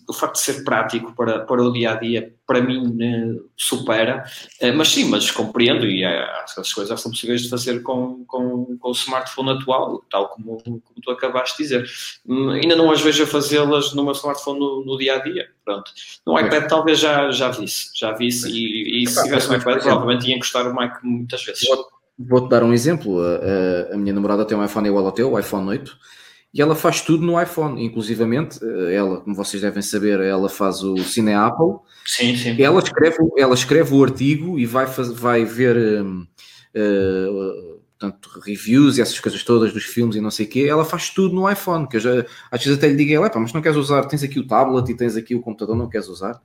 o facto de ser prático para, para o dia a dia, para mim, eh, supera. Eh, mas sim, mas compreendo e é, as coisas são possíveis de fazer com, com, com o smartphone atual, tal como, como tu acabaste de dizer. Hum, ainda não as vejo a fazê-las no meu smartphone no, no, dia a dia. Pronto. No iPad talvez já, já visse, já visse, e, e se tivesse um iPad, provavelmente ia encostar o Mac muitas vezes. Vou-te dar um exemplo. A, a, minha namorada tem um iPhone igual ao teu, o iPhone 8 e ela faz tudo no iPhone, inclusivamente, eh, ela, como vocês devem saber, ela faz o Cine Apple. Sim, sim. Ela escreve, ela escreve o artigo e vai, faz, vai ver uh, uh, portanto, reviews e essas coisas todas dos filmes e não sei o quê. Ela faz tudo no iPhone, que eu já, às vezes até lhe digo, ela, mas não queres usar, tens aqui o tablet e tens aqui o computador, não queres usar?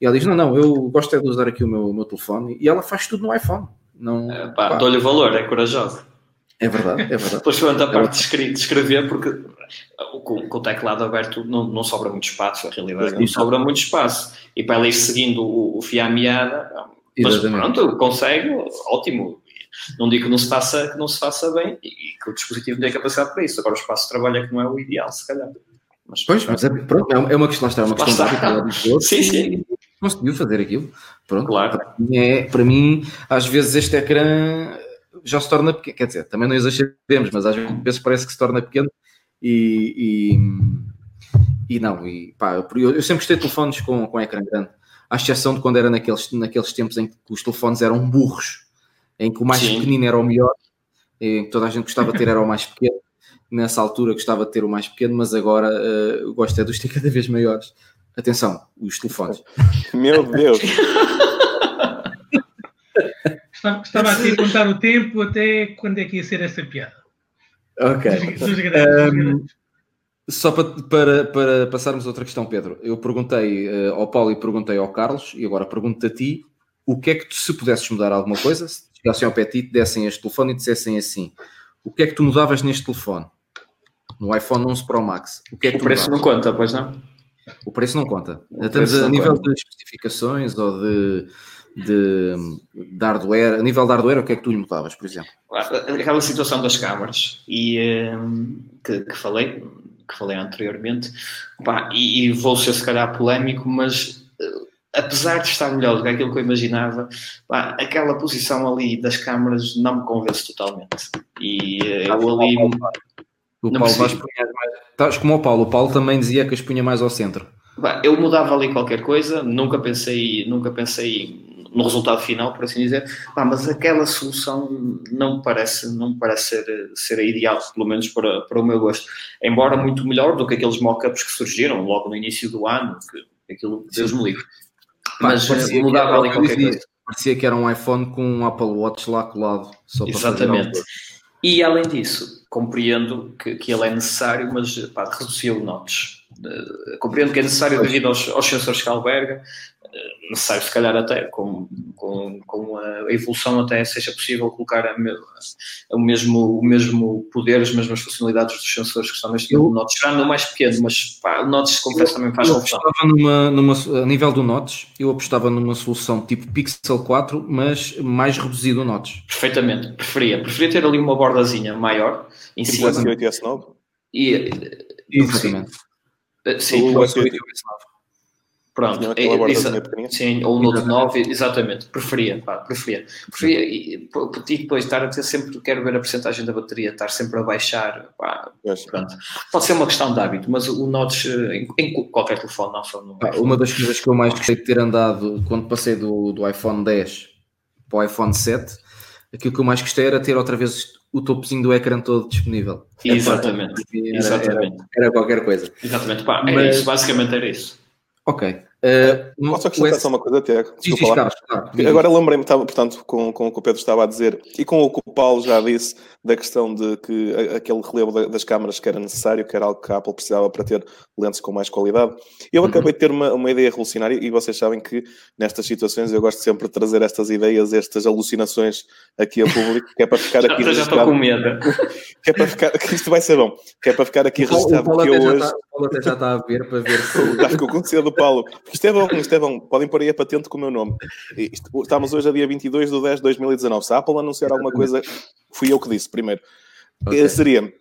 E ela diz, não, não, eu gosto é de usar aqui o meu, o meu telefone. E ela faz tudo no iPhone. Não, é, dou-lhe valor, é corajosa. É verdade, é verdade. Depois quanto a parte de escrever, porque com, com, o teclado aberto não, não sobra muito espaço, a realidade não sobra muito espaço. E para ela ir seguindo o, o fio à meada, mas pronto, consegue, ótimo. Não digo que não se faça, que não se faça bem e que o dispositivo tenha capacidade para isso. Agora o espaço de trabalho é que não é o ideal, se calhar. Mas, pois, mas é, pronto, é uma questão, é uma questão de *laughs* Sim, sim. Conseguiu fazer aquilo. Pronto, claro. Para mim, é, para mim, às vezes este ecrã já se torna pequeno, quer dizer, também não exageremos, mas às vezes parece que se torna pequeno e, e, e não, e pá, eu, eu, sempre gostei de telefones com, com ecrã grande, à exceção de quando era naqueles, naqueles tempos em que os telefones eram burros, em que o mais Sim. pequenino era o melhor, em que toda a gente gostava de ter era o mais pequeno, nessa altura gostava de ter o mais pequeno, mas agora uh, gosto é de os ter cada vez maiores. Atenção, os telefones. Meu Deus! *laughs* Estava, estava aqui a contar o tempo até quando é que ia ser essa piada. Ok. Dos, dos grandes, um, só para, para, para, passarmos a outra questão, Pedro. Eu perguntei uh, ao Paulo e perguntei ao Carlos, e agora pergunto a ti: o que é que tu, se pudesses mudar alguma coisa, se chegassem ao pé te dessem este telefone e dissessem assim: o que é que tu mudavas neste telefone? No iPhone 11 Pro Max. O, que é que o preço mudavas? não conta, pois não? O preço não conta. Estamos a nível conta. de especificações ou de de, de hardware, a nível de hardware, o que é que tu lhe mudavas, por exemplo? Aquela situação das câmaras e, um, que, que, falei, que falei anteriormente, pá, e, e vou ser se calhar polémico, mas uh, apesar de estar melhor do que aquilo que eu imaginava, pá, aquela posição ali das câmaras não me convence totalmente. E uh, eu ali. O Paulo vais mais. Estás como o Paulo, o Paulo também dizia que as punha mais ao centro. eu mudava ali qualquer coisa, nunca pensei, nunca pensei no resultado final, por assim dizer, ah, mas aquela solução não me parece, não parece ser, ser a ideal, pelo menos para, para o meu gosto. Embora muito melhor do que aqueles mock-ups que surgiram logo no início do ano, que aquilo, Deus me livre. Mas parecia mudava ali qualquer coisa. Parecia que era um iPhone com um Apple Watch lá colado. Exatamente. E além disso, compreendo que, que ele é necessário, mas pá, reduziu notes. Uh, compreendo que é necessário devido aos, aos sensores que alberga, necessário, se calhar, até com, com, com a evolução, até seja possível colocar a me, o, mesmo, o mesmo poder, as mesmas funcionalidades dos sensores que estão neste eu, Notes, já no mais pequeno, mas pá, o Notes, confesso, também faz confusão. Numa, numa, a nível do Notes, eu apostava numa solução tipo Pixel 4, mas mais reduzido o Notes. Perfeitamente, preferia. Preferia ter ali uma bordazinha maior em tipo cima. S8 e S9? E, Exatamente. Sim, o S8 e o S9. Pronto, é, é, sim, ou o Note 9, exatamente, preferia, pá, preferia. preferia e, e, depois estar a ter sempre, quero ver a porcentagem da bateria, estar sempre a baixar, pá, pronto. Pode ser uma questão de hábito, mas o Note em, em qualquer telefone, não só no. uma das coisas que eu mais gostei de ter andado quando passei do, do iPhone 10 para o iPhone 7, aquilo que eu mais gostei era ter outra vez o topozinho do ecrã todo disponível. Exatamente, era, exatamente. Era, era, qualquer coisa. Exatamente, pá, era mas... isso, basicamente era isso. Ok, Uh, Posso acrescentar só uma coisa, Tiago? Desculpa Agora lembrei-me, portanto, com, com o que o Pedro estava a dizer e com o que o Paulo já disse da questão de que aquele relevo das câmaras que era necessário, que era algo que a Apple precisava para ter lentes com mais qualidade. Eu uhum. acabei de ter uma, uma ideia revolucionária e vocês sabem que nestas situações eu gosto sempre de trazer estas ideias, estas alucinações aqui ao público, que é para ficar *laughs* aqui já, já estou com medo. *laughs* Que é para ficar, que isto vai ser bom, que é para ficar aqui registrado que eu hoje... Está, o Paulo até já está a ver para ver *laughs* se... Está com o do Paulo. É bom. Podem pôr aí a patente com o meu nome. Estamos hoje a dia 22 de 10 de 2019. Se a Apple anunciar alguma coisa, fui eu que disse primeiro. Okay. Seria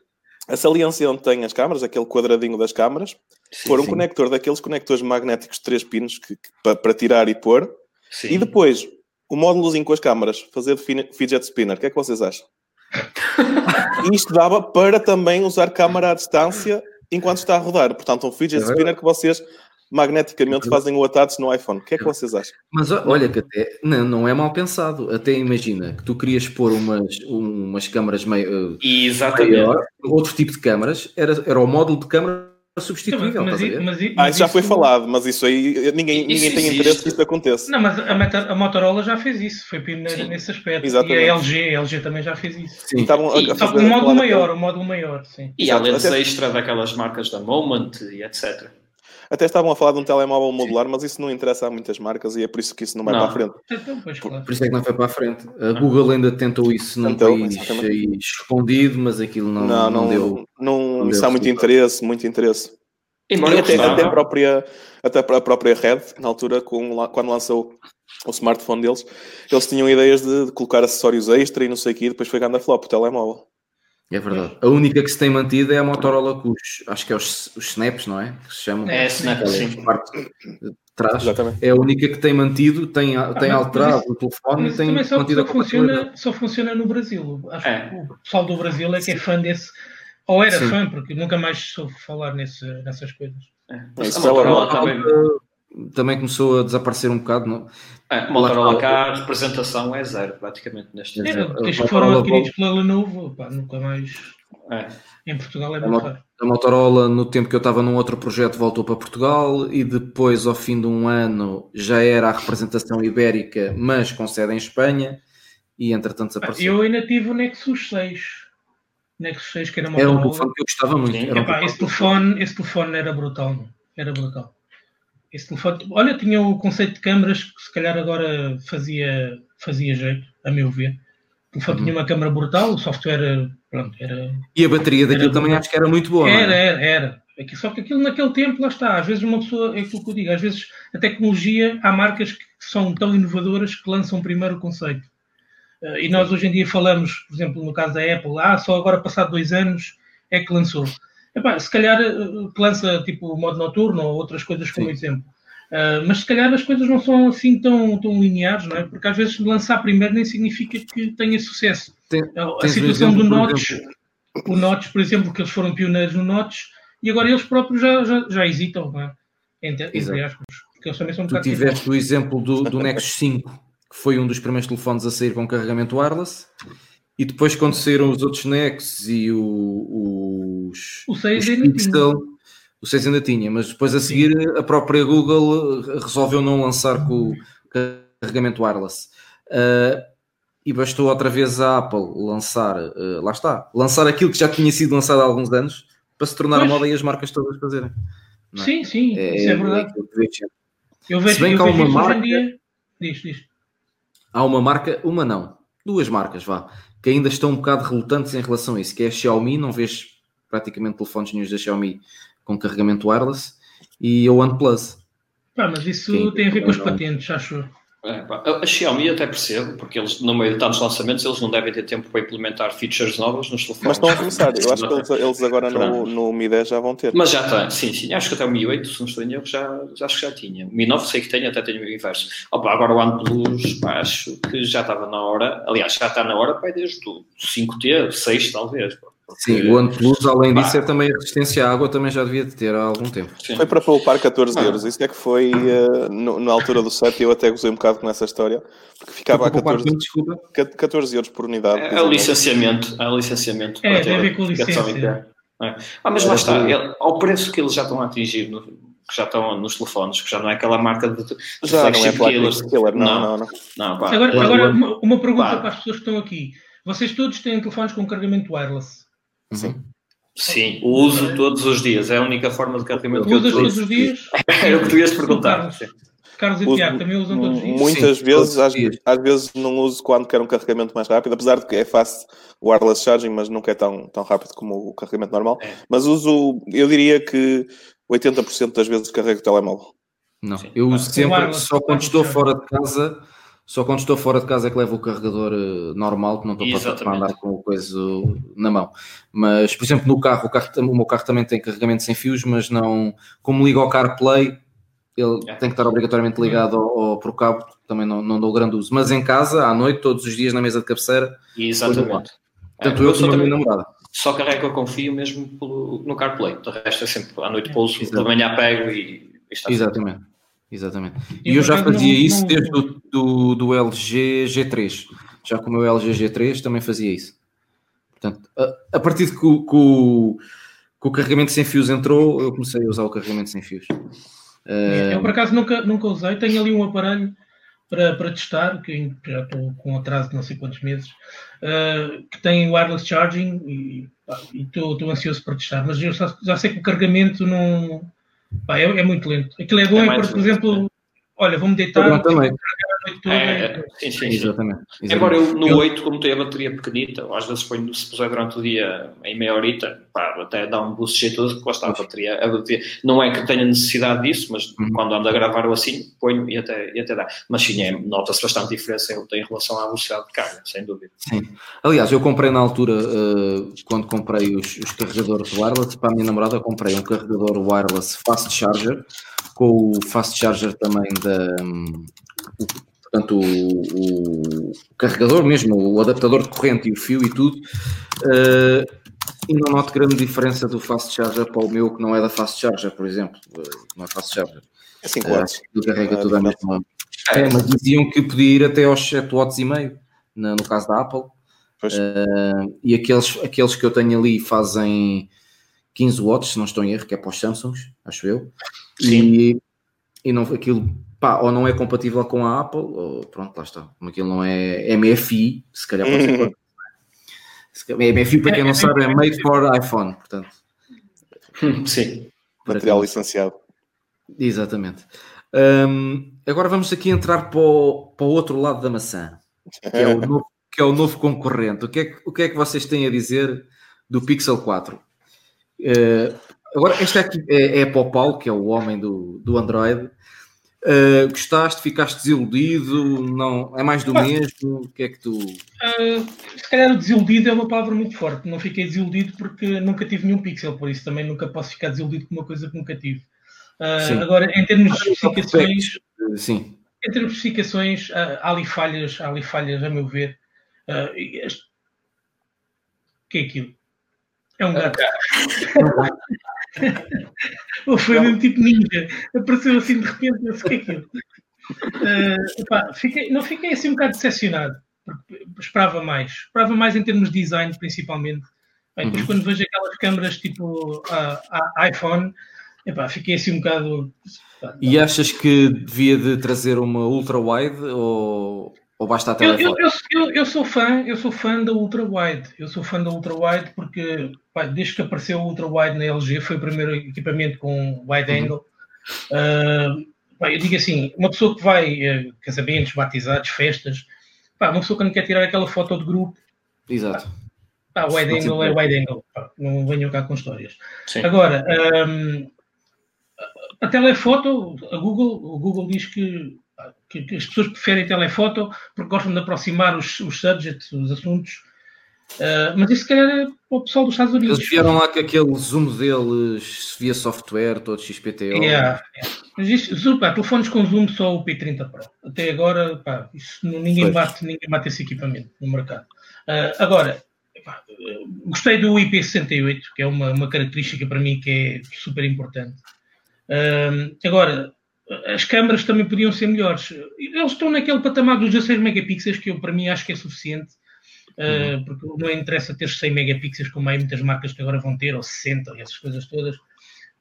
a saliência onde tem as câmaras, aquele quadradinho das câmaras, pôr um sim. conector daqueles conectores magnéticos de 3 pinos que, que, para, para, tirar e pôr, sim. e depois o módulozinho com as câmaras, fazer fidget spinner. O que é que vocês acham? *laughs* isto dava para também usar câmara à distância enquanto está a rodar. Portanto, um fidget é spinner que vocês magneticamente fazem o attach no iPhone. O que é que vocês acham? Mas olha que até não, não é mal pensado. Até imagina que tu querias pôr umas, umas câmaras meio Exatamente. Maior, outro tipo de câmaras, era, era o módulo de câmara substituível. Mas, mas, mas, ah, isso já foi falado, mas isso aí ninguém, ninguém tem interesse que isso aconteça. Não, mas a, a, Motorola já fez isso, foi pioneira nesse aspecto. Exatamente. E a LG, a LG também já fez isso. Sim, estavam e, só que o módulo maior, o módulo maior, sim. E a lentes extra daquelas marcas da Moment e etc. Até estavam a falar de um telemóvel modular, Sim. mas isso não interessa a muitas marcas e é por isso que isso não vai não. para a frente. Então, pois, claro. Por isso é que não foi para a frente. A Google ainda tentou isso num tentou, país escondido, mas aquilo não, não, não, não deu. Não, não isso há muito interesse, muito interesse. Embora e até, até, a própria, até a própria Red, na altura, com, quando lançou o smartphone deles, eles tinham ideias de, de colocar acessórios extra e não sei o que, e depois foi ganda flop o telemóvel. É verdade. A única que se tem mantido é a Motorola com os, acho que é os, os snaps, não é? Que se chamam. É, snap, sim. Parte de trás. Exatamente. É a única que tem mantido, tem, ah, tem alterado isso, o telefone e tem também só, mantido só funciona, só funciona no Brasil. Acho é. que o pessoal do Brasil é que é fã desse, ou era sim. fã, porque nunca mais soube falar nesse, nessas coisas. É. Isso, a Motorola também também começou a desaparecer um bocado. Não? É, Motorola cá, a representação é zero, praticamente, neste é, Desde que foram adquiridos pela Lenovo, pá, nunca mais. É. Em Portugal é muito. A Motorola, no tempo que eu estava num outro projeto, voltou para Portugal e depois, ao fim de um ano, já era a representação ibérica, mas com sede em Espanha e entretanto desapareceu. Eu ainda tive o Nexus 6. Nexus 6 que era Motorola. Era um telefone que eu gostava muito. Sim, epá, um esse, telefone, esse telefone era brutal. Era brutal. Esse telefone, olha, tinha o conceito de câmaras que se calhar agora fazia, fazia jeito, a meu ver. O telefone uhum. tinha uma câmera brutal, o software pronto, era. E a bateria daquilo também acho que era muito boa. Era, era, era. Só que aquilo naquele tempo, lá está. Às vezes uma pessoa, é aquilo que eu digo, às vezes a tecnologia, há marcas que são tão inovadoras que lançam primeiro o conceito. Uh, e nós hoje em dia falamos, por exemplo, no caso da Apple, ah, só agora passado dois anos é que lançou. Epá, se calhar uh, lança tipo o modo noturno ou outras coisas como Sim. exemplo. Uh, mas se calhar as coisas não são assim tão, tão lineares, não é? Porque às vezes lançar primeiro nem significa que tenha sucesso. Tem, a situação do Notch, o Notch, por exemplo, que eles foram pioneiros no Notch e agora eles próprios já, já, já hesitam, não é? Entre, entre aspas, porque eles também são um Tu tiveste o exemplo do, do Nexus 5, que foi um dos primeiros telefones a sair com carregamento wireless. E depois, quando saíram os outros Nexus e o, os, o 6 os Pixel, o 6 ainda tinha, mas depois a seguir a própria Google resolveu não lançar com o carregamento wireless. Uh, e bastou outra vez a Apple lançar, uh, lá está, lançar aquilo que já tinha sido lançado há alguns anos para se tornar pois. moda e as marcas todas fazerem. É? Sim, sim, é, isso é verdade. Eu vejo, se bem eu que há uma marca, diz, diz. Há uma marca, uma não, duas marcas, vá, que ainda estão um bocado relutantes em relação a isso, que é a Xiaomi, não vês praticamente telefones nenhum da Xiaomi com carregamento wireless e o OnePlus. Pá, mas isso tem a ver com os patentes, acho. É, a, Xiaomi até percebo, porque eles, no meio de tantos lançamentos, eles não devem ter tempo para implementar features novas nos telefones. Mas estão a começar, eu acho que eles, eles agora no, no Mi 10 já vão ter. Mas já tem, sim, sim, acho que até o Mi 8, se não estou em erro, já, já, acho que já tinha. O Mi 9 sei que tem, até tenho o inverso. Opa, agora o OnePlus, pá, acho que já estava na hora, aliás, já está na hora, pá, desde o 5T, 6 talvez, pá. Sim, o OnePlus, além disso, é também a resistência à água, também já devia ter há algum tempo. Sim. Foi para poupar 14 euros. Isso é que foi uh, no, na altura do set. Eu até gozei um bocado com essa história, porque ficava a 14, 14 euros por unidade. É, é o licenciamento. É o licenciamento. É, deve ver com licença. É. Ah, mas lá está, ele, ao preço que eles já estão a atingir, no, que já estão nos telefones, que já não é aquela marca de, de já não é killer, killer, não, não, não. não. não agora, agora uma, uma pergunta para as pessoas que estão aqui. Vocês todos têm telefones com carregamento wireless? Sim. Sim, uso todos os dias. É a única forma de carregamento que eu uso. todos os dias? Era *laughs* o que tu ias perguntar. Carlos, e Tiago também usam todos os dias? Muitas Sim, vezes, às, às, vezes não uso quando quero um carregamento mais rápido, apesar de que é fácil o wireless charging, mas nunca é tão, tão rápido como o carregamento normal. É. Mas uso, eu diria que 80% das vezes carrego o telemóvel. Não, Sim. eu uso sempre, só quando estou fora de casa Só quando estou fora de casa é que levo o carregador uh, normal, que não estou para andar com o coisa na mão. Mas, por exemplo, no carro o, carro, o meu carro também tem carregamento sem fios, mas não. Como liga ao CarPlay, ele é. tem que estar obrigatoriamente ligado ao, ao, por cabo, também não, não dou grande uso. Mas em casa, à noite, todos os dias na mesa de cabeceira. Exatamente. Tanto é, eu, como a minha namorada. Só carrego eu confio mesmo pelo, no CarPlay. O resto é sempre à noite pouso, da manhã pego e. e Exatamente. Exatamente. E, eu já fazia não, isso não... desde o do, do LG G3. Já com o meu LG G3 também fazia isso. Portanto, a, a partir de que o, que, o, que o carregamento sem fios entrou, eu comecei a usar o carregamento sem fios. Eu, por acaso, nunca, nunca usei. Tenho ali um aparelho para, para testar, que já estou com atraso de não sei quantos meses, uh, que tem wireless charging e estou ansioso para testar. Mas eu já, já sei que o carregamento não Pá, é, é, muito lento. Aquilo é bom, é, por, por exemplo, olha, vou-me deitar, também noite toda. É, sim, sim, Exatamente. Exatamente. Embora eu no eu... 8, como tenho a bateria pequenita, às vezes ponho, se puser durante o dia em meia horita, pá, até dá um boost jeitoso, porque lá está a bateria, a bateria. Não é que tenha necessidade disso, mas uhum. quando ando a gravar ou assim, ponho e até, e até dá. Mas sim, é, nota-se bastante diferença em, em relação à velocidade de carga, sem dúvida. Sim. Aliás, eu comprei na altura, uh, quando comprei os, os carregadores wireless, para a minha namorada, comprei um carregador wireless fast charger, com o fast charger também da, um, portanto, o, o, carregador mesmo, o adaptador de corrente e o fio e tudo, uh, e não noto grande diferença do fast charger para o meu, que não é da fast charger, por exemplo, uh, não é fast charger. É 5 watts. Uh, carrega é, tudo a mesma. É, mas diziam que podia ir até aos 7 watts e meio, no, no caso da Apple. Uh, e aqueles, aqueles que eu tenho ali fazem 15 watts, se não estou em erro, que é para os Samsungs, acho eu. Sim. E, e não, aquilo pá, ou não é compatível com a Apple, ou pronto, lá está. Como aquilo não é MFI, se calhar pode ser. MFI, para quem não sabe, é Made for iPhone, portanto. Sim. Material licenciado. Exatamente. Um, agora vamos aqui entrar para o, para o outro lado da maçã, que é o *laughs* novo, que é o novo concorrente. O que, é que, o que é que vocês têm a dizer do Pixel 4? Uh, eh, agora, este aqui é, é para o Paulo, que é o homem do, do Android. Uh, gostaste, ficaste desiludido? Não, é mais do mesmo? O que é que tu. Uh, se calhar desiludido é uma palavra muito forte. Não fiquei desiludido porque nunca tive nenhum pixel, por isso também nunca posso ficar desiludido com uma coisa que nunca tive. Uh, agora, em termos de especificações. Sim. Em termos de especificações, há ali falhas, há ali falhas, a meu ver. Este... O que é aquilo? É um gato. *laughs* Ou foi mesmo tipo ninja. Apareceu assim de repente, eu sei o que é aquilo. Uh, epá, fiquei, não fiquei assim um bocado decepcionado. Esperava mais. Esperava mais em termos de design, principalmente. Bem, depois, uhum. quando vejo aquelas câmaras tipo a, a iPhone, epá, fiquei assim um bocado. E achas que devia de trazer uma ultra wide ou, ou basta a telefoto? Eu, eu, eu, eu, sou fã, eu sou fã da ultra wide. Eu sou fã da ultra wide porque pá, desde que apareceu o ultra wide na LG foi o primeiro equipamento com wide uhum. angle. Uh, pá, eu digo assim, uma pessoa que vai uh, casamentos, batizados, festas, pá, uma pessoa que não quer tirar aquela foto de grupo. Exato. Pá, wide angle é wide angle. Pá, não venham cá com histórias. Sim. Agora, um, a telefoto, a Google, o Google diz que que, que, as pessoas preferem telefoto porque gostam de aproximar os, os subjects, os assuntos. Uh, mas isso, se calhar, é para o pessoal dos Estados Unidos. Eles vieram lá que aquele zoom deles via software, todo XPTO. Yeah, yeah. Mas isso, zoom, pá, telefones com zoom só o P30 Pro. Até agora, pá, isso, ninguém, bate, ninguém bate esse equipamento no mercado. Uh, agora, pá, gostei do IP68, que é uma, uma característica para mim que é super importante. Uh, agora, as câmaras também podiam ser melhores. Eles estão naquele patamar dos 16 megapixels, que eu, para mim, acho que é suficiente. Uh, porque não interessa ter 100 megapixels, como há muitas marcas que agora vão ter, ou 60, ou essas coisas todas.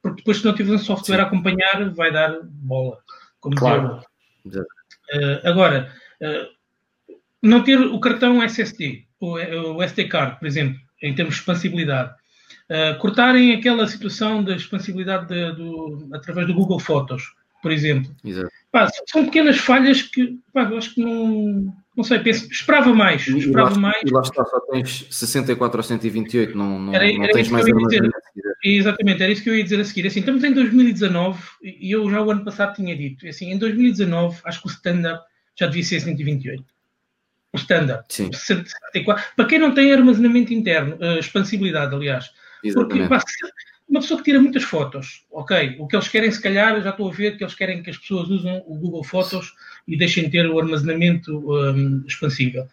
Porque depois, se não tiver um software Sim. a acompanhar, vai dar bola. Como claro. Uh, agora, uh, não ter o cartão SSD, o, o SD card, por exemplo, em termos de expansibilidade. cortarem aquela situação da expansibilidade de, do, através do Google Fotos por exemplo. Pá, são pequenas falhas que pá, acho que não. Não sei, penso, esperava mais. E, esperava lá, mais. E lá está, só tens 64 ou 128, não, não, era, não era tens mais Exatamente, era isso que eu ia dizer a seguir. Assim, estamos em 2019 e eu já o ano passado tinha dito. Assim, em 2019, acho que o standard já devia ser 128. O standard. Sim. 74. Para quem não tem armazenamento interno, uh, expansibilidade, aliás. Exatamente. Porque pá, uma pessoa que tira muitas fotos, ok, o que eles querem, se calhar, já estou a ver que eles querem que as pessoas usem o Google Fotos e deixem ter o armazenamento um, expansível.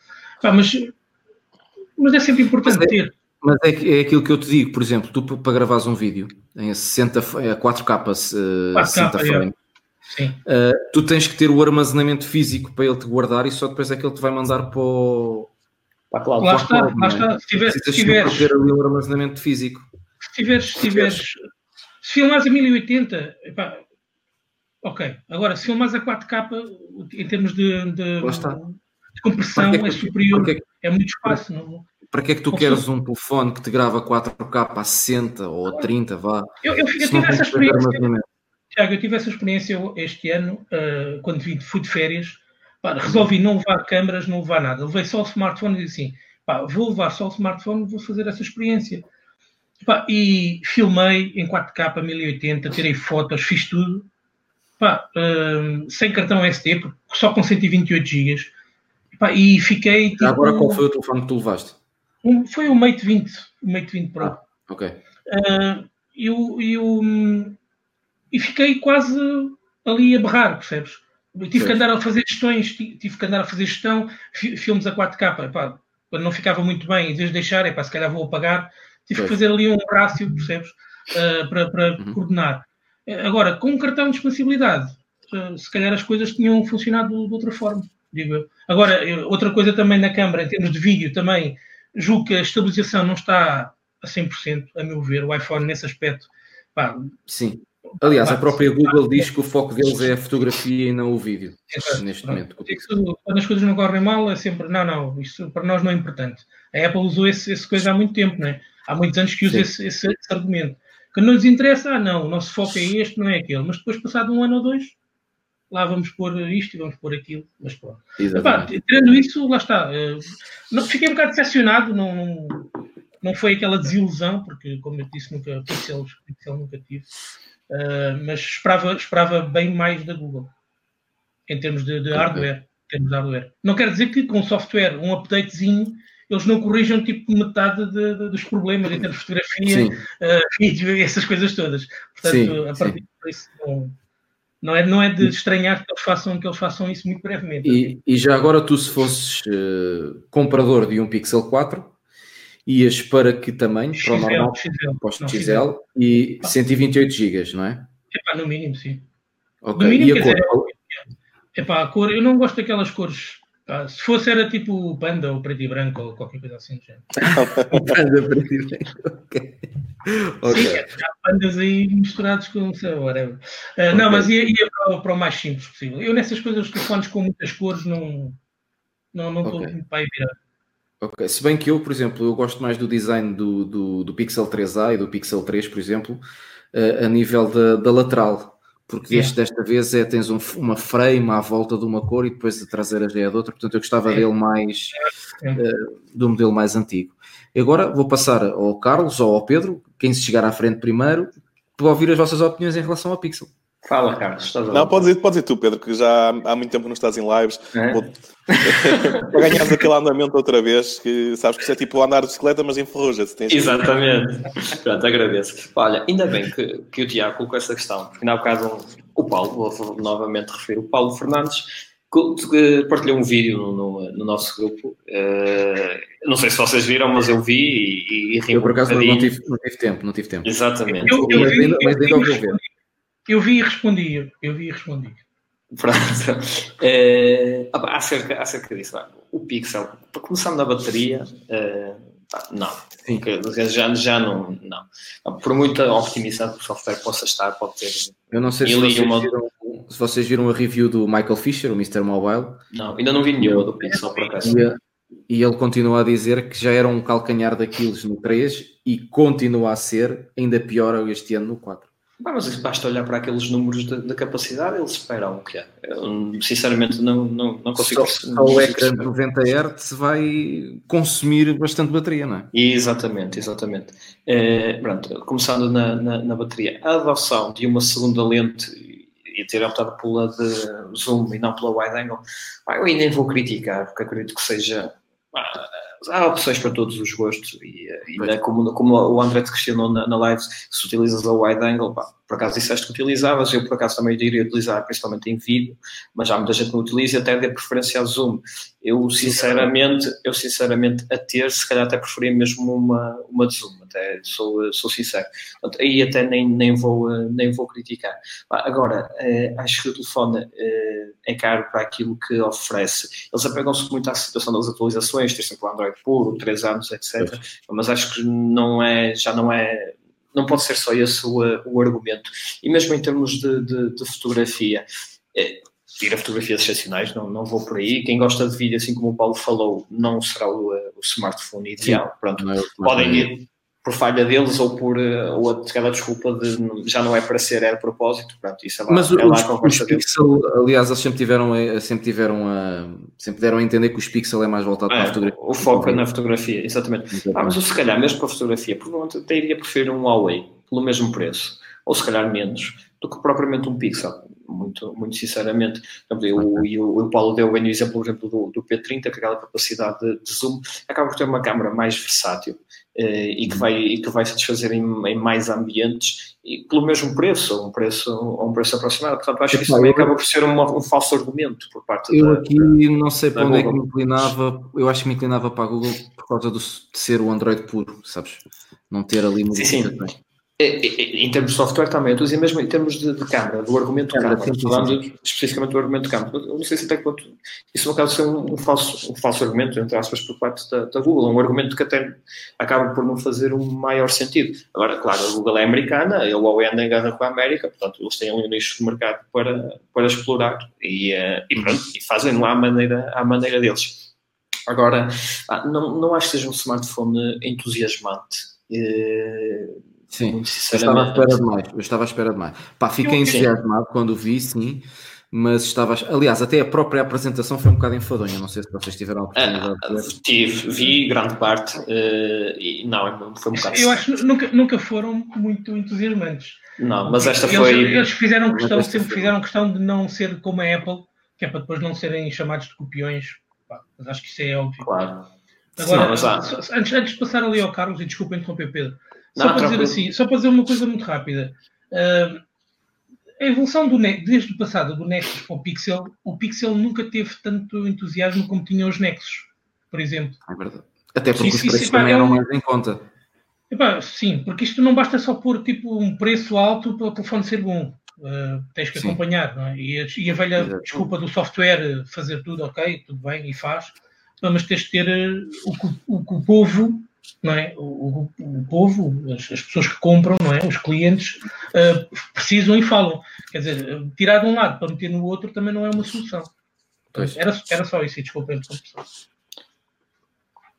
Mas, mas é sempre importante mas é, ter. Mas é, é aquilo que eu te digo, por exemplo, tu para gravares um vídeo em 60, é 4K, uh, 4K 60 frames, uh, tu tens que ter o armazenamento físico para ele te guardar e só depois é que ele te vai mandar para o. Cloud. Lá está, lá está. Se tiveres, se tiveres ter ali o armazenamento físico. Se tiveres, se tiveres, se filmares a 1080, epá, ok. Agora, se filmares a 4K, em termos de, de, de compressão, é, é, superior, é, é, muito espaço. Não, para que é que tu queres um telefone que te grava 4K a 60 ou a 30, vá? Eu, eu, eu tive essa experiência. Tiago, eu tive essa experiência este ano, uh, quando fui de férias. Pá, resolvi não levar câmaras, não levar nada. Levei só o smartphone e disse assim: pá, vou levar só o smartphone, vou fazer essa experiência. Pá, e filmei em 4K 1080, tirei fotos, fiz tudo. Pá, uh, sem cartão SD, só com 128 GB. e fiquei. Tipo, Agora, qual foi o telefone que tu levaste? Um, foi o Mate 20, o Mate 20 Pro. Ah, ok. Uh, e, o, e, o, e fiquei quase ali a berrar, percebes? Eu tive que andar a fazer gestões, tive que andar a fazer gestão, filmes a 4K, epá, quando não ficava muito bem, em vez de deixar, epá, se calhar vou apagar, tive pois. que fazer ali um rácio, percebes? Uh, para, para uhum. coordenar. Agora, com um cartão de expansibilidade, uh, se calhar as coisas tinham funcionado de, de outra forma, digo eu. Agora, outra coisa também na câmara, em termos de vídeo, também julgo que a estabilização não está a 100%, a meu ver, o iPhone nesse aspecto. Pá, Sim. Aliás, pá, a própria Google diz que o foco deles é a fotografia e não o vídeo, neste momento. Isso, quando as coisas não correm mal, é sempre, não, não, isso para nós não é importante. A Apple usou esse, esse coisa há muito tempo, não é? Há muitos anos que usa esse, esse, esse, argumento. Que não lhes interessa, ah, não, o nosso foco é este, não é aquele. Mas depois, passado um ano ou dois, lá vamos pôr isto e vamos pôr aquilo, mas pronto. Epá, tirando isso, lá está. Uh, não, fiquei um bocado decepcionado, não, não foi aquela desilusão, porque, como eu disse, nunca, Pixel, Pixel nunca tive, uh, mas esperava, esperava bem mais da Google, em termos de, de hardware. Em termos de hardware. Não quer dizer que com software, um updatezinho, eles não corrijam tipo metade de, de, dos problemas em termos de fotografia, uh, vídeo *laughs* e essas coisas todas. Portanto, sim, a partir disso não não é, não é de estranhar que eles façam, que eles façam isso muito brevemente. E, e já agora tu, se fosses uh, comprador de um Pixel 4, ias para que tamanho? XL, para o normal? XL, posto XL, XL, e 128 GB, não é? Epá, no mínimo, sim. Okay. No mínimo, e a cor? Dizer, epá, a cor, eu não gosto daquelas cores ah, se fosse era tipo panda ou preto e branco ou qualquer coisa assim. *laughs* panda, preto e branco, ok. okay. Sim, há pandas aí misturados com sei, whatever. Uh, okay. Não, mas ia, ia para, para, o mais simples possível. Eu nessas coisas, os telefones com muitas cores, não não não estou okay. muito para virar. Ok, se bem que eu, por exemplo, eu gosto mais do design do, do, do Pixel 3a e do Pixel 3, por exemplo, uh, a nível da, da lateral porque este desta vez é tens um, uma frame à volta de uma cor e depois a traseira já é de outra, portanto eu gostava é. dele mais uh, do modelo mais antigo. E agora vou passar ao Carlos ou ao Pedro, quem se chegar à frente primeiro, para ouvir as vossas opiniões em relação ao Pixel. Fala, Carlos. Estás não, podes ir, podes ir tu, Pedro, que já há muito tempo não estás em lives. É? *laughs* para ganhares aquele andamento outra vez, que sabes que isso é tipo andar de bicicleta, mas em ferrugem. Exatamente. Pronto, agradeço. Olha, ainda bem que, que o Tiago colocou essa questão, porque na ocasião o Paulo, vou novamente referir, o Paulo Fernandes, partilhou um vídeo no, no, no nosso grupo. Uh, não sei se vocês viram, mas eu vi e, e ri Eu, por acaso, um não, tive, não tive tempo, não tive tempo. Exatamente. Eu, eu, vi, mas ainda ouvi ver. Eu vi e respondi, eu vi e respondi. Pronto. É, acerca, acerca disso, o Pixel, começando na bateria, é, não. Já, já não, não. Por muita optimização que o software possa estar, pode ter. Eu não sei se vocês, uma... viram, se vocês, viram, a review do Michael Fisher, o Mr. Mobile. Não, ainda não vi nenhuma do Pixel, por acaso. E, e ele continua a dizer que já era um calcanhar daqueles no 3 e continua a ser ainda pior este ano no 4. Mas basta olhar para aqueles números da capacidade, eles esperam o que é. Eu, sinceramente, não, não, não consigo. Só, só o ecrã de 90 Hz vai consumir bastante bateria, não é? Exatamente, exatamente. É, pronto, começando na, na, na, bateria, a adoção de uma segunda lente, e ter optado pela de zoom e não pela wide angle, eu ainda vou criticar, porque acredito que seja. Há opções para todos os gostos e ainda como, como o André te questionou na, na live se utilizas a wide angle, pá, por acaso disseste que utilizavas, eu por acaso também iria utilizar principalmente em vídeo, mas há muita gente que não utiliza e até dê preferência a zoom. Eu sinceramente, eu sinceramente a ter, se calhar até preferia mesmo uma, uma de zoom, até sou, sou sincero. Portanto, aí até nem, nem, vou, nem vou criticar. Agora, eh, acho que o telefone eh, é caro para aquilo que oferece. Eles apegam-se muito à situação das atualizações, ter sempre o Android puro, 3 anos, etc. Mas acho que não é, já não é não pode ser só esse o, o argumento. E mesmo em termos de, de, de fotografia, é, tira fotografias excepcionais, não, não vou por aí. Quem gosta de vídeo, assim como o Paulo falou, não será o, o smartphone ideal. Sim, Pronto, é podem ir, por falha deles ou por eh, ou aquela desculpa de já não é para ser, é a propósito. Pronto, isso é lá, Mas é lá os, os Pixel, aliás, eles sempre tiveram, sempre tiveram a, sempre deram a entender que os Pixel é mais voltado é, para a fotografia. O foco é na fotografia, exatamente. Ah, mas eu, se calhar, mesmo para a fotografia, provavelmente até iria preferir um Huawei pelo mesmo preço, ou se calhar menos, do que propriamente um Pixel. Muito, muito sinceramente. Eu, o, o Paulo deu bem o exemplo, por exemplo, do, do P30, que aquela capacidade de, de zoom acaba por ter uma câmera mais versátil eh, e, que vai, e que vai satisfazer em, em, mais ambientes e pelo mesmo preço, um preço, um preço aproximado. Portanto, acho que isso também acaba por ser uma, um falso argumento por parte eu da. Eu aqui não sei para onde Google. é que me inclinava, eu acho que me inclinava para a Google por causa do, de ser o Android puro, sabes? Não ter ali modificações. Sim, sim. É, é, é, em termos de software também, eu estou a dizer mesmo em termos de, de câmara, do argumento de câmara, falando especificamente do argumento de câmara. Eu não sei se até quanto isso no caso ser um, um, falso, um falso argumento, entre aspas, por parte da, da, Google, um argumento que até acaba por não fazer um maior sentido. Agora, claro, a Google é americana, o Huawei anda em guerra com a América, portanto, eles têm um nicho de mercado para, para explorar e, uh, e pronto, e fazem-no à maneira, à maneira deles. Agora, ah, não, não acho que seja um smartphone entusiasmante. Uh, Sim, eu estava à espera demais. Eu estava à espera demais. Pá, fiquei entusiasmado quando vi, sim, mas estava. Aliás, até a própria apresentação foi um bocado enfadonha. Não sei se vocês tiveram a oportunidade ah, de. Tive, vi grande parte uh, e não, foi um bocado. Eu acho que nunca, nunca foram muito entusiasmantes. Não, mas esta eles, foi. Eles fizeram questão, sempre foi. fizeram questão de não ser como a Apple, que é para depois não serem chamados de copiões. Pá, mas acho que isso é óbvio. Claro. Agora, Sim, antes, antes de passar ali ao Carlos, e desculpa interromper, Pedro, só para dizer assim, só para dizer uma coisa muito rápida. Uh, a evolução do desde o passado do Nexus para o Pixel, o Pixel nunca teve tanto entusiasmo como tinha os Nexus, por exemplo. É verdade. Até porque isso, os preços também eram mais em conta. Epá, sim, porque isto não basta só pôr tipo um preço alto para o telefone ser bom. Uh, tens que sim. acompanhar, não é? E a, e a velha Exato. desculpa do software fazer tudo ok, tudo bem, e faz, mas tens de ter uh, o, que, o que o povo não é? O, o, o povo, as, as, pessoas que compram, não é? Os clientes uh, precisam e falam. Quer dizer, tirar de um lado para meter no outro também não é uma solução. Era, era só isso, e desculpa a interrupção.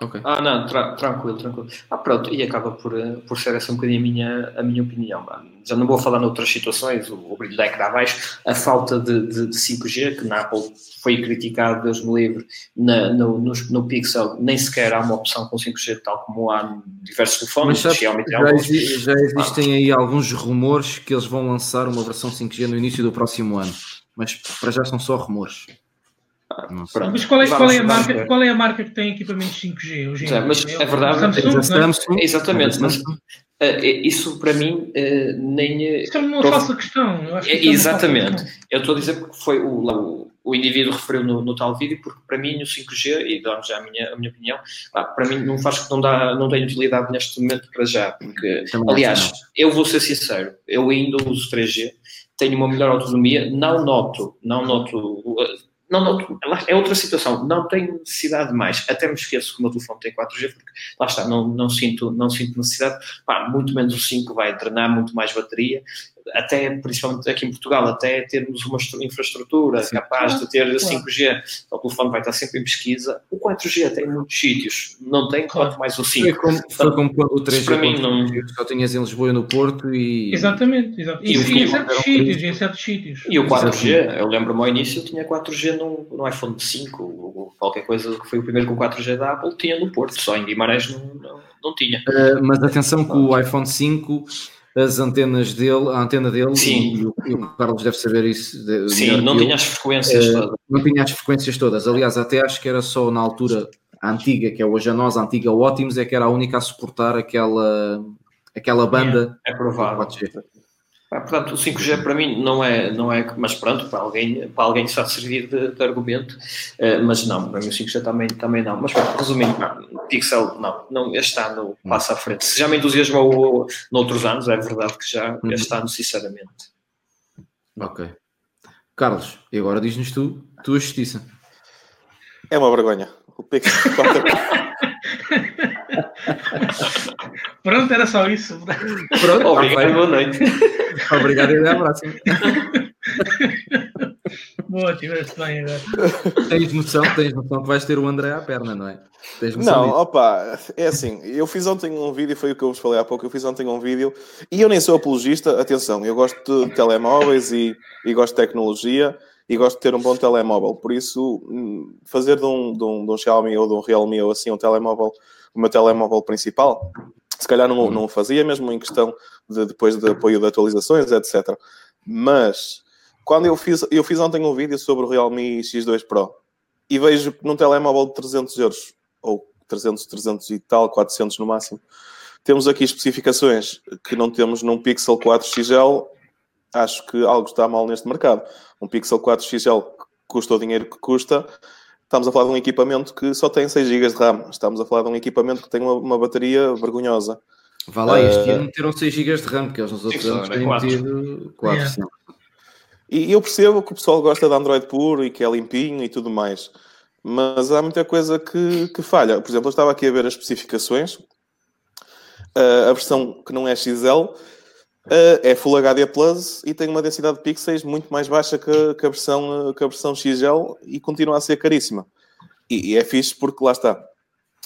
Okay. Ah, não, tra tranquilo, tranquilo. Ah, pronto, e acaba por, eh, por ser essa um bocadinho a minha, a minha opinião. Já não vou falar noutras situações, o, o brilho da ecrã abaixo, a falta de, de, de, 5G, que na Apple foi criticado, Deus me livre, na, no, no, no, Pixel nem sequer há uma opção com 5G, tal como há em diversos telefones, Mas, Xiaomi já, exi já existem ah. aí alguns rumores que eles vão lançar uma versão 5G no início do próximo ano, mas para já são só rumores. Mas qual é, qual, é a marca, qual é a marca que tem equipamentos 5G hoje em Mas é verdade. Samsung, Samsung, exatamente, mas uh, isso para mim uh, nem. Isso é uma falsa questão. Eu é, é exatamente. Questão. Eu estou a dizer porque foi o, o, o indivíduo referiu no, no, tal vídeo, porque para mim o 5G, e dá-me já a minha, a minha opinião, para mim não faz não, dá, não tem utilidade neste momento para já. Porque, Também aliás, eu vou ser sincero, eu ainda uso 3G, tenho uma melhor autonomia, não noto, não noto não, não, é outra situação, não tenho necessidade de mais, até me esqueço que o meu telefone tem 4G, porque lá está, não, não, sinto, não sinto necessidade, Pá, muito menos o 5 vai drenar muito mais bateria, até, principalmente aqui em Portugal, até termos uma infraestrutura Sim. capaz de ter claro. 5G, o telefone vai estar sempre em pesquisa. O 4G tem muitos sítios, não tem claro. quanto mais o 5. Foi como, foi como o 3G para mim não... só tinhas em Lisboa e no Porto e... Exatamente, exatamente. E, e, e em certos sítios, em certos sítios. E o 4G, eu lembro-me ao início, eu tinha 4G no, no iPhone 5, ou qualquer coisa que foi o primeiro com 4G da Apple, tinha no Porto, só em Guimarães não, não, não tinha. Uh, mas atenção que o iPhone 5 as antenas dele, a antena dele, Sim. E, o, e o Carlos deve saber isso. De, Sim, não tinha as frequências uh, todas. Não tinha as frequências todas. Aliás, até acho que era só na altura antiga, que é hoje a nós, a antiga Ótimos, é que era a única a suportar aquela, aquela banda. É, é provável. Ah, portanto, o 5G para mim não é, não é, mas pronto, para alguém, para alguém está a servir de, de argumento, uh, mas não, para mim o 5G também, também não. Mas pronto, resumindo, Pixel, não, não, este ano passa à frente. Se já me entusiasmou noutros anos, é verdade que já uhum. este ano, sinceramente. Ok. Carlos, e agora diz-nos tu, tua justiça. É uma vergonha. O Pixel *laughs* *laughs* Pronto, era só isso. Pronto, obrigado, boa noite. Obrigado e até à próxima. *laughs* Boa, tiveste bem agora. Tens noção, tens noção que vais ter o André à perna, não é? não, disso? opa, é assim, eu fiz ontem um vídeo, foi o que eu vos falei há pouco, eu fiz ontem um vídeo, e eu nem sou apologista, atenção, eu gosto de telemóveis e, e gosto de tecnologia, e gosto de ter um bom telemóvel, por isso, hum, fazer de um, de um, de um Xiaomi ou de um Realme ou assim um telemóvel, o meu telemóvel principal, se calhar não, não fazia, mesmo em questão de depois de apoio de atualizações, etc. Mas quando eu fiz, eu fiz ontem um vídeo sobre o Realme X2 Pro e vejo que num telemóvel de 300 euros, ou 300, 300 e tal, 400 no máximo, temos aqui especificações que não temos num Pixel 4 XL. Acho que algo está mal neste mercado. Um Pixel 4 XL custa o dinheiro que custa, Estamos a falar de um equipamento que só tem 6 GB de RAM. Estamos a falar de um equipamento que tem uma, uma bateria vergonhosa. Vá lá, este uh, ano meteram 6 GB de RAM, porque eles nos outros anos têm metido 4. Yeah. E eu percebo que o pessoal gosta de Android puro e que é limpinho e tudo mais. Mas há muita coisa que, que falha. Por exemplo, eu estava aqui a ver as especificações. Uh, a versão que não é XL Uh, é Full HD Plus e tem uma densidade de pixels muito mais baixa que, que, a, versão, que a versão XL e continua a ser caríssima. E, e, é fixe porque lá está.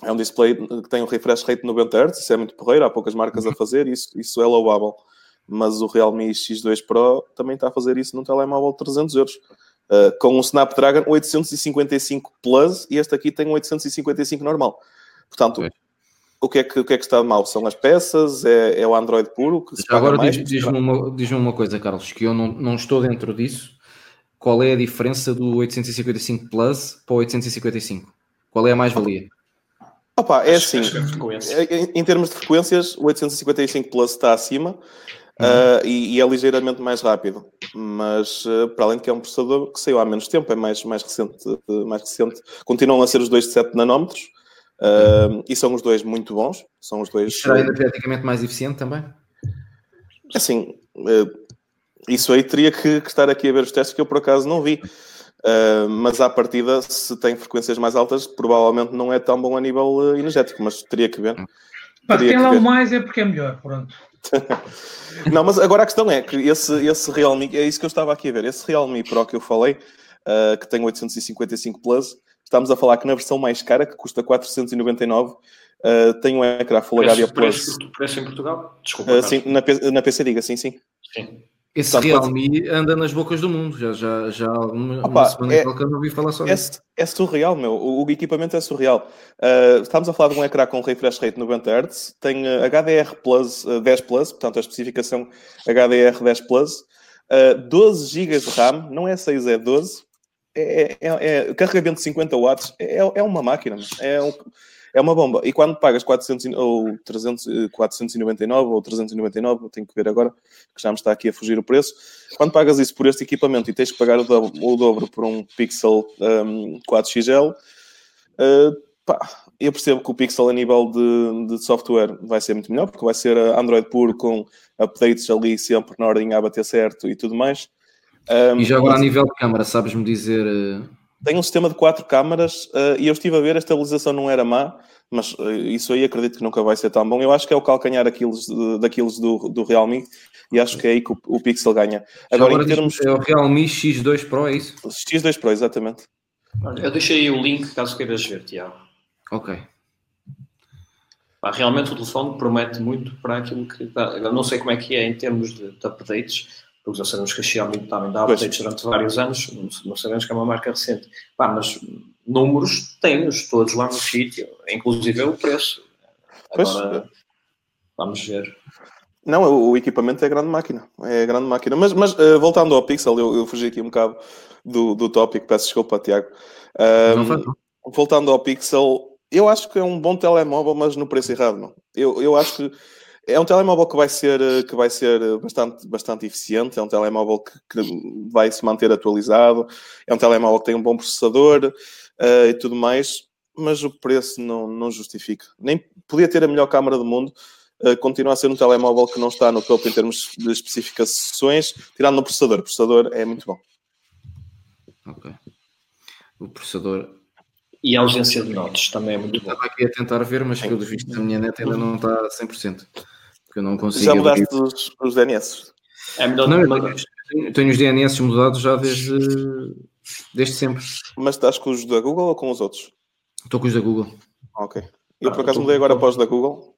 É um display que tem um refresh rate de 90 Hz, isso é muito porreiro, há poucas marcas a fazer, isso, isso é louvável. Mas o Realme X2 Pro também está a fazer isso num telemóvel de 300 euros. Uh, com um Snapdragon 855 Plus e este aqui tem um 855 normal. Portanto, o que, é que, o que é que está mal? São as peças? É, é o Android puro? Que Agora diz-me diz uma, diz uma coisa, Carlos, que eu não, não estou dentro disso. Qual é a diferença do 855 Plus para o 855? Qual é a mais-valia? Opa, é assim, é em, em, termos de frequências, o 855 Plus está acima uhum. uh, e, e, é ligeiramente mais rápido. Mas, uh, para além de que é um processador que saiu há menos tempo, é mais, mais, recente, uh, mais recente. Continuam a ser os dois de 7 nanómetros, Uh, e são os dois muito bons. São os dois. Será energeticamente mais eficiente também? Assim, uh, isso aí teria que, que, estar aqui a ver os testes que eu por acaso não vi. Uh, mas à partida, se tem frequências mais altas, provavelmente não é tão bom a nível energético, mas teria que ver. Pá, tem lá o mais é porque é melhor, pronto. *laughs* não, mas agora a questão é que esse, esse Realme, é isso que eu estava aqui a ver, esse Realme Pro que eu falei, uh, que tem 855 Plus, Estamos a falar que na versão mais cara, que custa 499, uh, tem um ecrã Full HD Plus. Preço em Portugal? Desculpa. Uh, sim, na, na PC Diga, sim, sim. Sim. Esse Portanto, Realme pode... anda nas bocas do mundo, já, já, já há uma, Opa, uma semana é, que eu não ouvi falar disso. É, é surreal, meu. O, o, equipamento é surreal. Uh, estamos a falar de um ecrã com refresh rate 90 Hz, tem uh, HDR Plus, uh, 10 Plus, portanto a especificação HDR 10 Plus, 12 GB de RAM, não é 6, é 12, é, é, é, carregamento de 50 watts é, é uma máquina, é, é uma bomba. E quando pagas 400 ou 300, 499 ou 399, tenho que ver agora, que já me está aqui a fugir o preço. Quando pagas isso por este equipamento e tens que pagar o dobro, o dobro por um Pixel um, 4XL, uh, pá, eu percebo que o Pixel a nível de, de, software vai ser muito melhor, porque vai ser Android puro com updates ali sempre na ordem a bater certo e tudo mais. Um, e já agora a nível de câmara, sabes-me dizer. Uh... Tem um sistema de quatro câmaras uh, e eu estive a ver, a estabilização não era má, mas uh, isso aí acredito que nunca vai ser tão bom. Eu acho que é o calcanhar daqueles, daqueles do, do Realme e acho que é aí que o, o Pixel ganha. Agora, agora em termos. É o Realme X2 Pro, é isso? X2 Pro, exatamente. Eu deixei aí o link caso queiras ver, Tiago. Ok. realmente o telefone promete muito para aquilo que. Eu não sei como é que é em termos de, de updates, porque já sabemos que a Xiaomi também dá updates durante vários anos, não sabemos que é uma marca recente. Pá, mas números tem-nos todos lá no sítio, inclusive o preço. Agora, pois. vamos ver. Não, o, o, equipamento é grande máquina. É grande máquina. Mas, mas uh, voltando ao Pixel, eu, eu, fugi aqui um bocado do, do tópico, peço desculpa, Tiago. Um, voltando ao Pixel, eu acho que é um bom telemóvel, mas no preço errado, não. Eu, eu acho que é um telemóvel que vai ser, que vai ser bastante, bastante eficiente, é um telemóvel que, que vai se manter atualizado, é um telemóvel que tem um bom processador uh, e tudo mais, mas o preço não, não justifica. Nem podia ter a melhor câmara do mundo, uh, continua a ser um telemóvel que não está no topo em termos de especificações, tirando no processador. O processador é muito bom. Ok. O processador e a ausência de notas também é muito boa. Estava aqui a tentar ver, mas pelo visto da minha net ainda não está a 100%. Porque eu não consigo. Já mudaste os, os DNS? É melhor não, eu tenho, tenho os DNS mudados já desde, desde sempre. Mas estás com os da Google ou com os outros? Estou com os da Google. Ok. Eu ah, por acaso mudei agora para os da Google.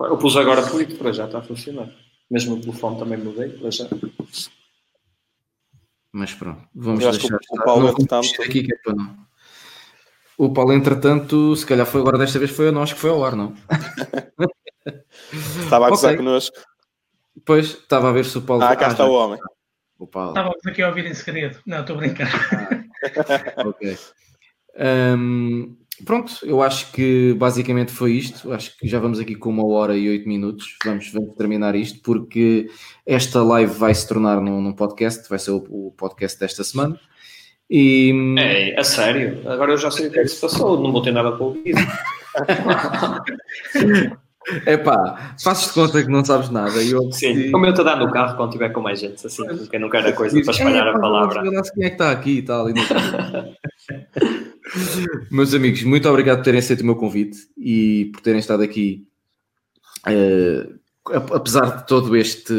Eu pus agora por isso, para já está a funcionar. Mesmo o telefone também mudei, para já. Mas pronto, vamos deixar. O, o Paulo, entretanto... aqui que é para não. O Paulo, entretanto, se calhar foi agora desta vez foi a nós que foi ao ar, não? *laughs* Estava a gozar okay. connosco. Pois, estava a ver se o Paulo... Ah, cá ah, está já. o homem. O Paulo. Estávamos aqui a ouvir em segredo. Não, estou a brincar. *laughs* ok. Um, pronto, eu acho que basicamente foi isto. Acho que já vamos aqui com uma hora e oito minutos. Vamos, vamos terminar isto porque esta live vai se tornar num, num podcast, vai ser o, o podcast desta semana. E... É, a sério? Agora eu já sei o que é que se passou, não vou ter nada para ouvir. *laughs* É pá, fazes de conta que não sabes nada. Eu, Sim, como eu estou a dar no carro quando estiver com mais gente, assim, porque eu não quero a coisa para espalhar é, a palavra. Quem é que está aqui e tal. E *laughs* Meus amigos, muito obrigado por terem aceito o meu convite e por terem estado aqui, uh, apesar de todo este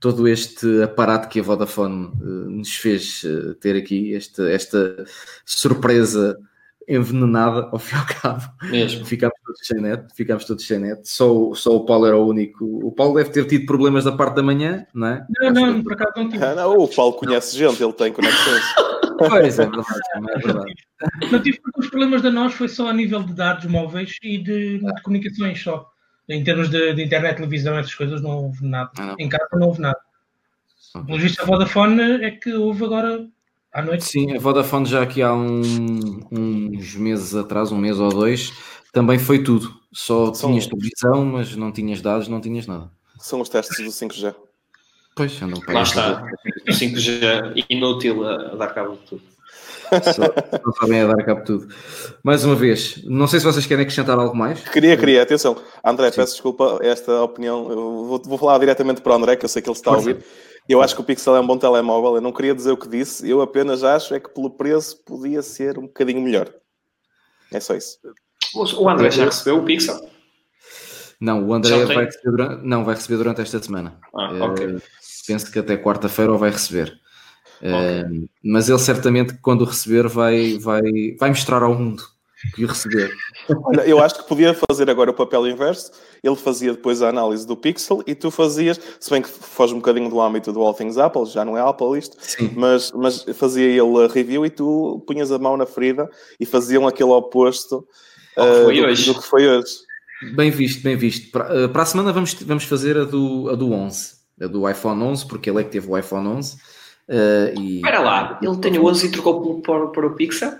todo este aparato que a Vodafone uh, nos fez uh, ter aqui, esta, esta surpresa envenenada ao fim e ao cabo. Mesmo. Ficámos todos sem net, ficámos todos sem net. Só, só o Paulo era o único. O Paulo deve ter tido problemas da parte da manhã, não é? Não, não, por acaso não tive. Ah, não, o Paulo conhece gente, ele tem conexões. *laughs* Pois é, verdade, é verdade. Não tive porque os problemas da nós foi só a nível de dados móveis e de, de comunicações só. Em termos de, de, internet, televisão, essas coisas, não houve nada. Ah, não. Em casa não houve nada. Pelo visto, a Vodafone é que houve agora à noite. Sim, a Vodafone já aqui há um, uns meses atrás, um mês ou dois, também foi tudo. Só São... tinhas televisão, mas não tinhas dados, não tinhas nada. São os testes do 5G. Pois, andam para Lá está. O 5G inútil a dar cabo de tudo. Só, sabem a dar cabo de tudo. Mais uma vez, não sei se vocês querem acrescentar algo mais. Queria, queria, atenção. André, Sim. peço desculpa esta opinião. Eu vou, vou, falar diretamente para o André, que eu sei que ele está a ouvir. Eu acho que o Pixel é um bom telemóvel. Eu não queria dizer o que disse. Eu apenas acho é que pelo preço podia ser um bocadinho melhor. É só isso. O André já recebeu o Pixel? Não, o André vai receber, durante, não, vai receber durante esta semana. Ah, uh, penso que até quarta-feira vai receber. Okay. mas ele certamente quando receber vai, vai, vai mostrar ao mundo que receber. Olha, eu acho que podia fazer agora o papel inverso. Ele fazia depois a análise do Pixel e tu fazias, se bem que foge um bocadinho do âmbito do All Things Apple, já não é Apple isto, mas, mas fazia ele a review e tu punhas a mão na ferida e faziam aquele oposto uh, do, do, que foi hoje. Bem visto, bem visto. Para, uh, para a semana vamos, vamos fazer a do, a do 11, a do iPhone 11, porque ele é que teve o iPhone 11. Uh, e... Espera lá, ele tem o 11 e trocou para, para o Pixel?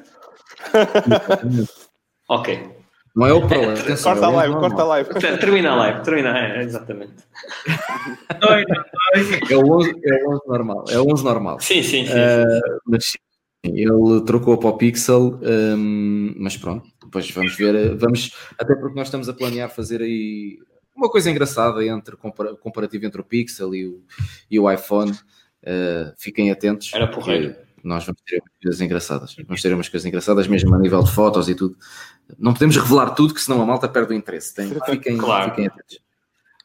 *laughs* ok. Não é o Pro, é, *laughs* corta a live, corta a live. Termina a live, termina, é, exatamente. *laughs* é, o 11, é o 11 normal, é o 11 normal. Sim, sim, sim. Uh, mas ele trocou para o Pixel, um, mas pronto, depois vamos ver, vamos, até porque nós estamos a planear fazer aí uma coisa engraçada entre comparativo entre o Pixel e o, e o iPhone. Uh, fiquem atentos. Era porreiro. Nós vamos ter coisas engraçadas. Vamos ter umas coisas engraçadas, mesmo a nível de fotos e tudo. Não podemos revelar tudo, que senão a malta perde o interesse. Tem, fiquem, claro. fiquem atentos.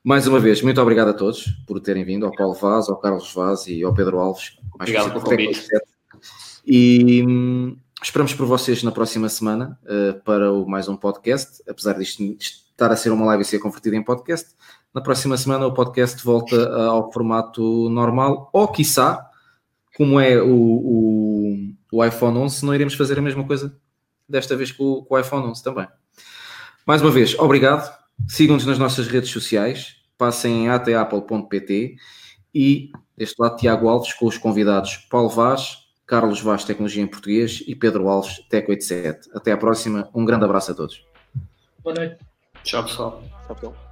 Mais uma vez, muito obrigado a todos por terem vindo, ao Paulo Vaz, ao Carlos Vaz e ao Pedro Alves. obrigado pelo convite. E hum, esperamos por vocês na próxima semana uh, para o, mais um podcast, apesar disto estar a ser uma live e ser convertido em podcast. Na próxima semana o podcast volta ao formato normal, ou quiçá, como é o, o, o iPhone 11, não iremos fazer a mesma coisa desta vez com, com o iPhone 11 também. Mais uma vez, obrigado. Sigam-nos nas nossas redes sociais. passem em atapple.pt e deste lado Tiago Alves com os convidados Paulo Vaz, Carlos Vaz Tecnologia em Português e Pedro Alves Tec 87. Até à próxima, um grande abraço a todos. Boa noite. Tchau pessoal. Tchau, pessoal.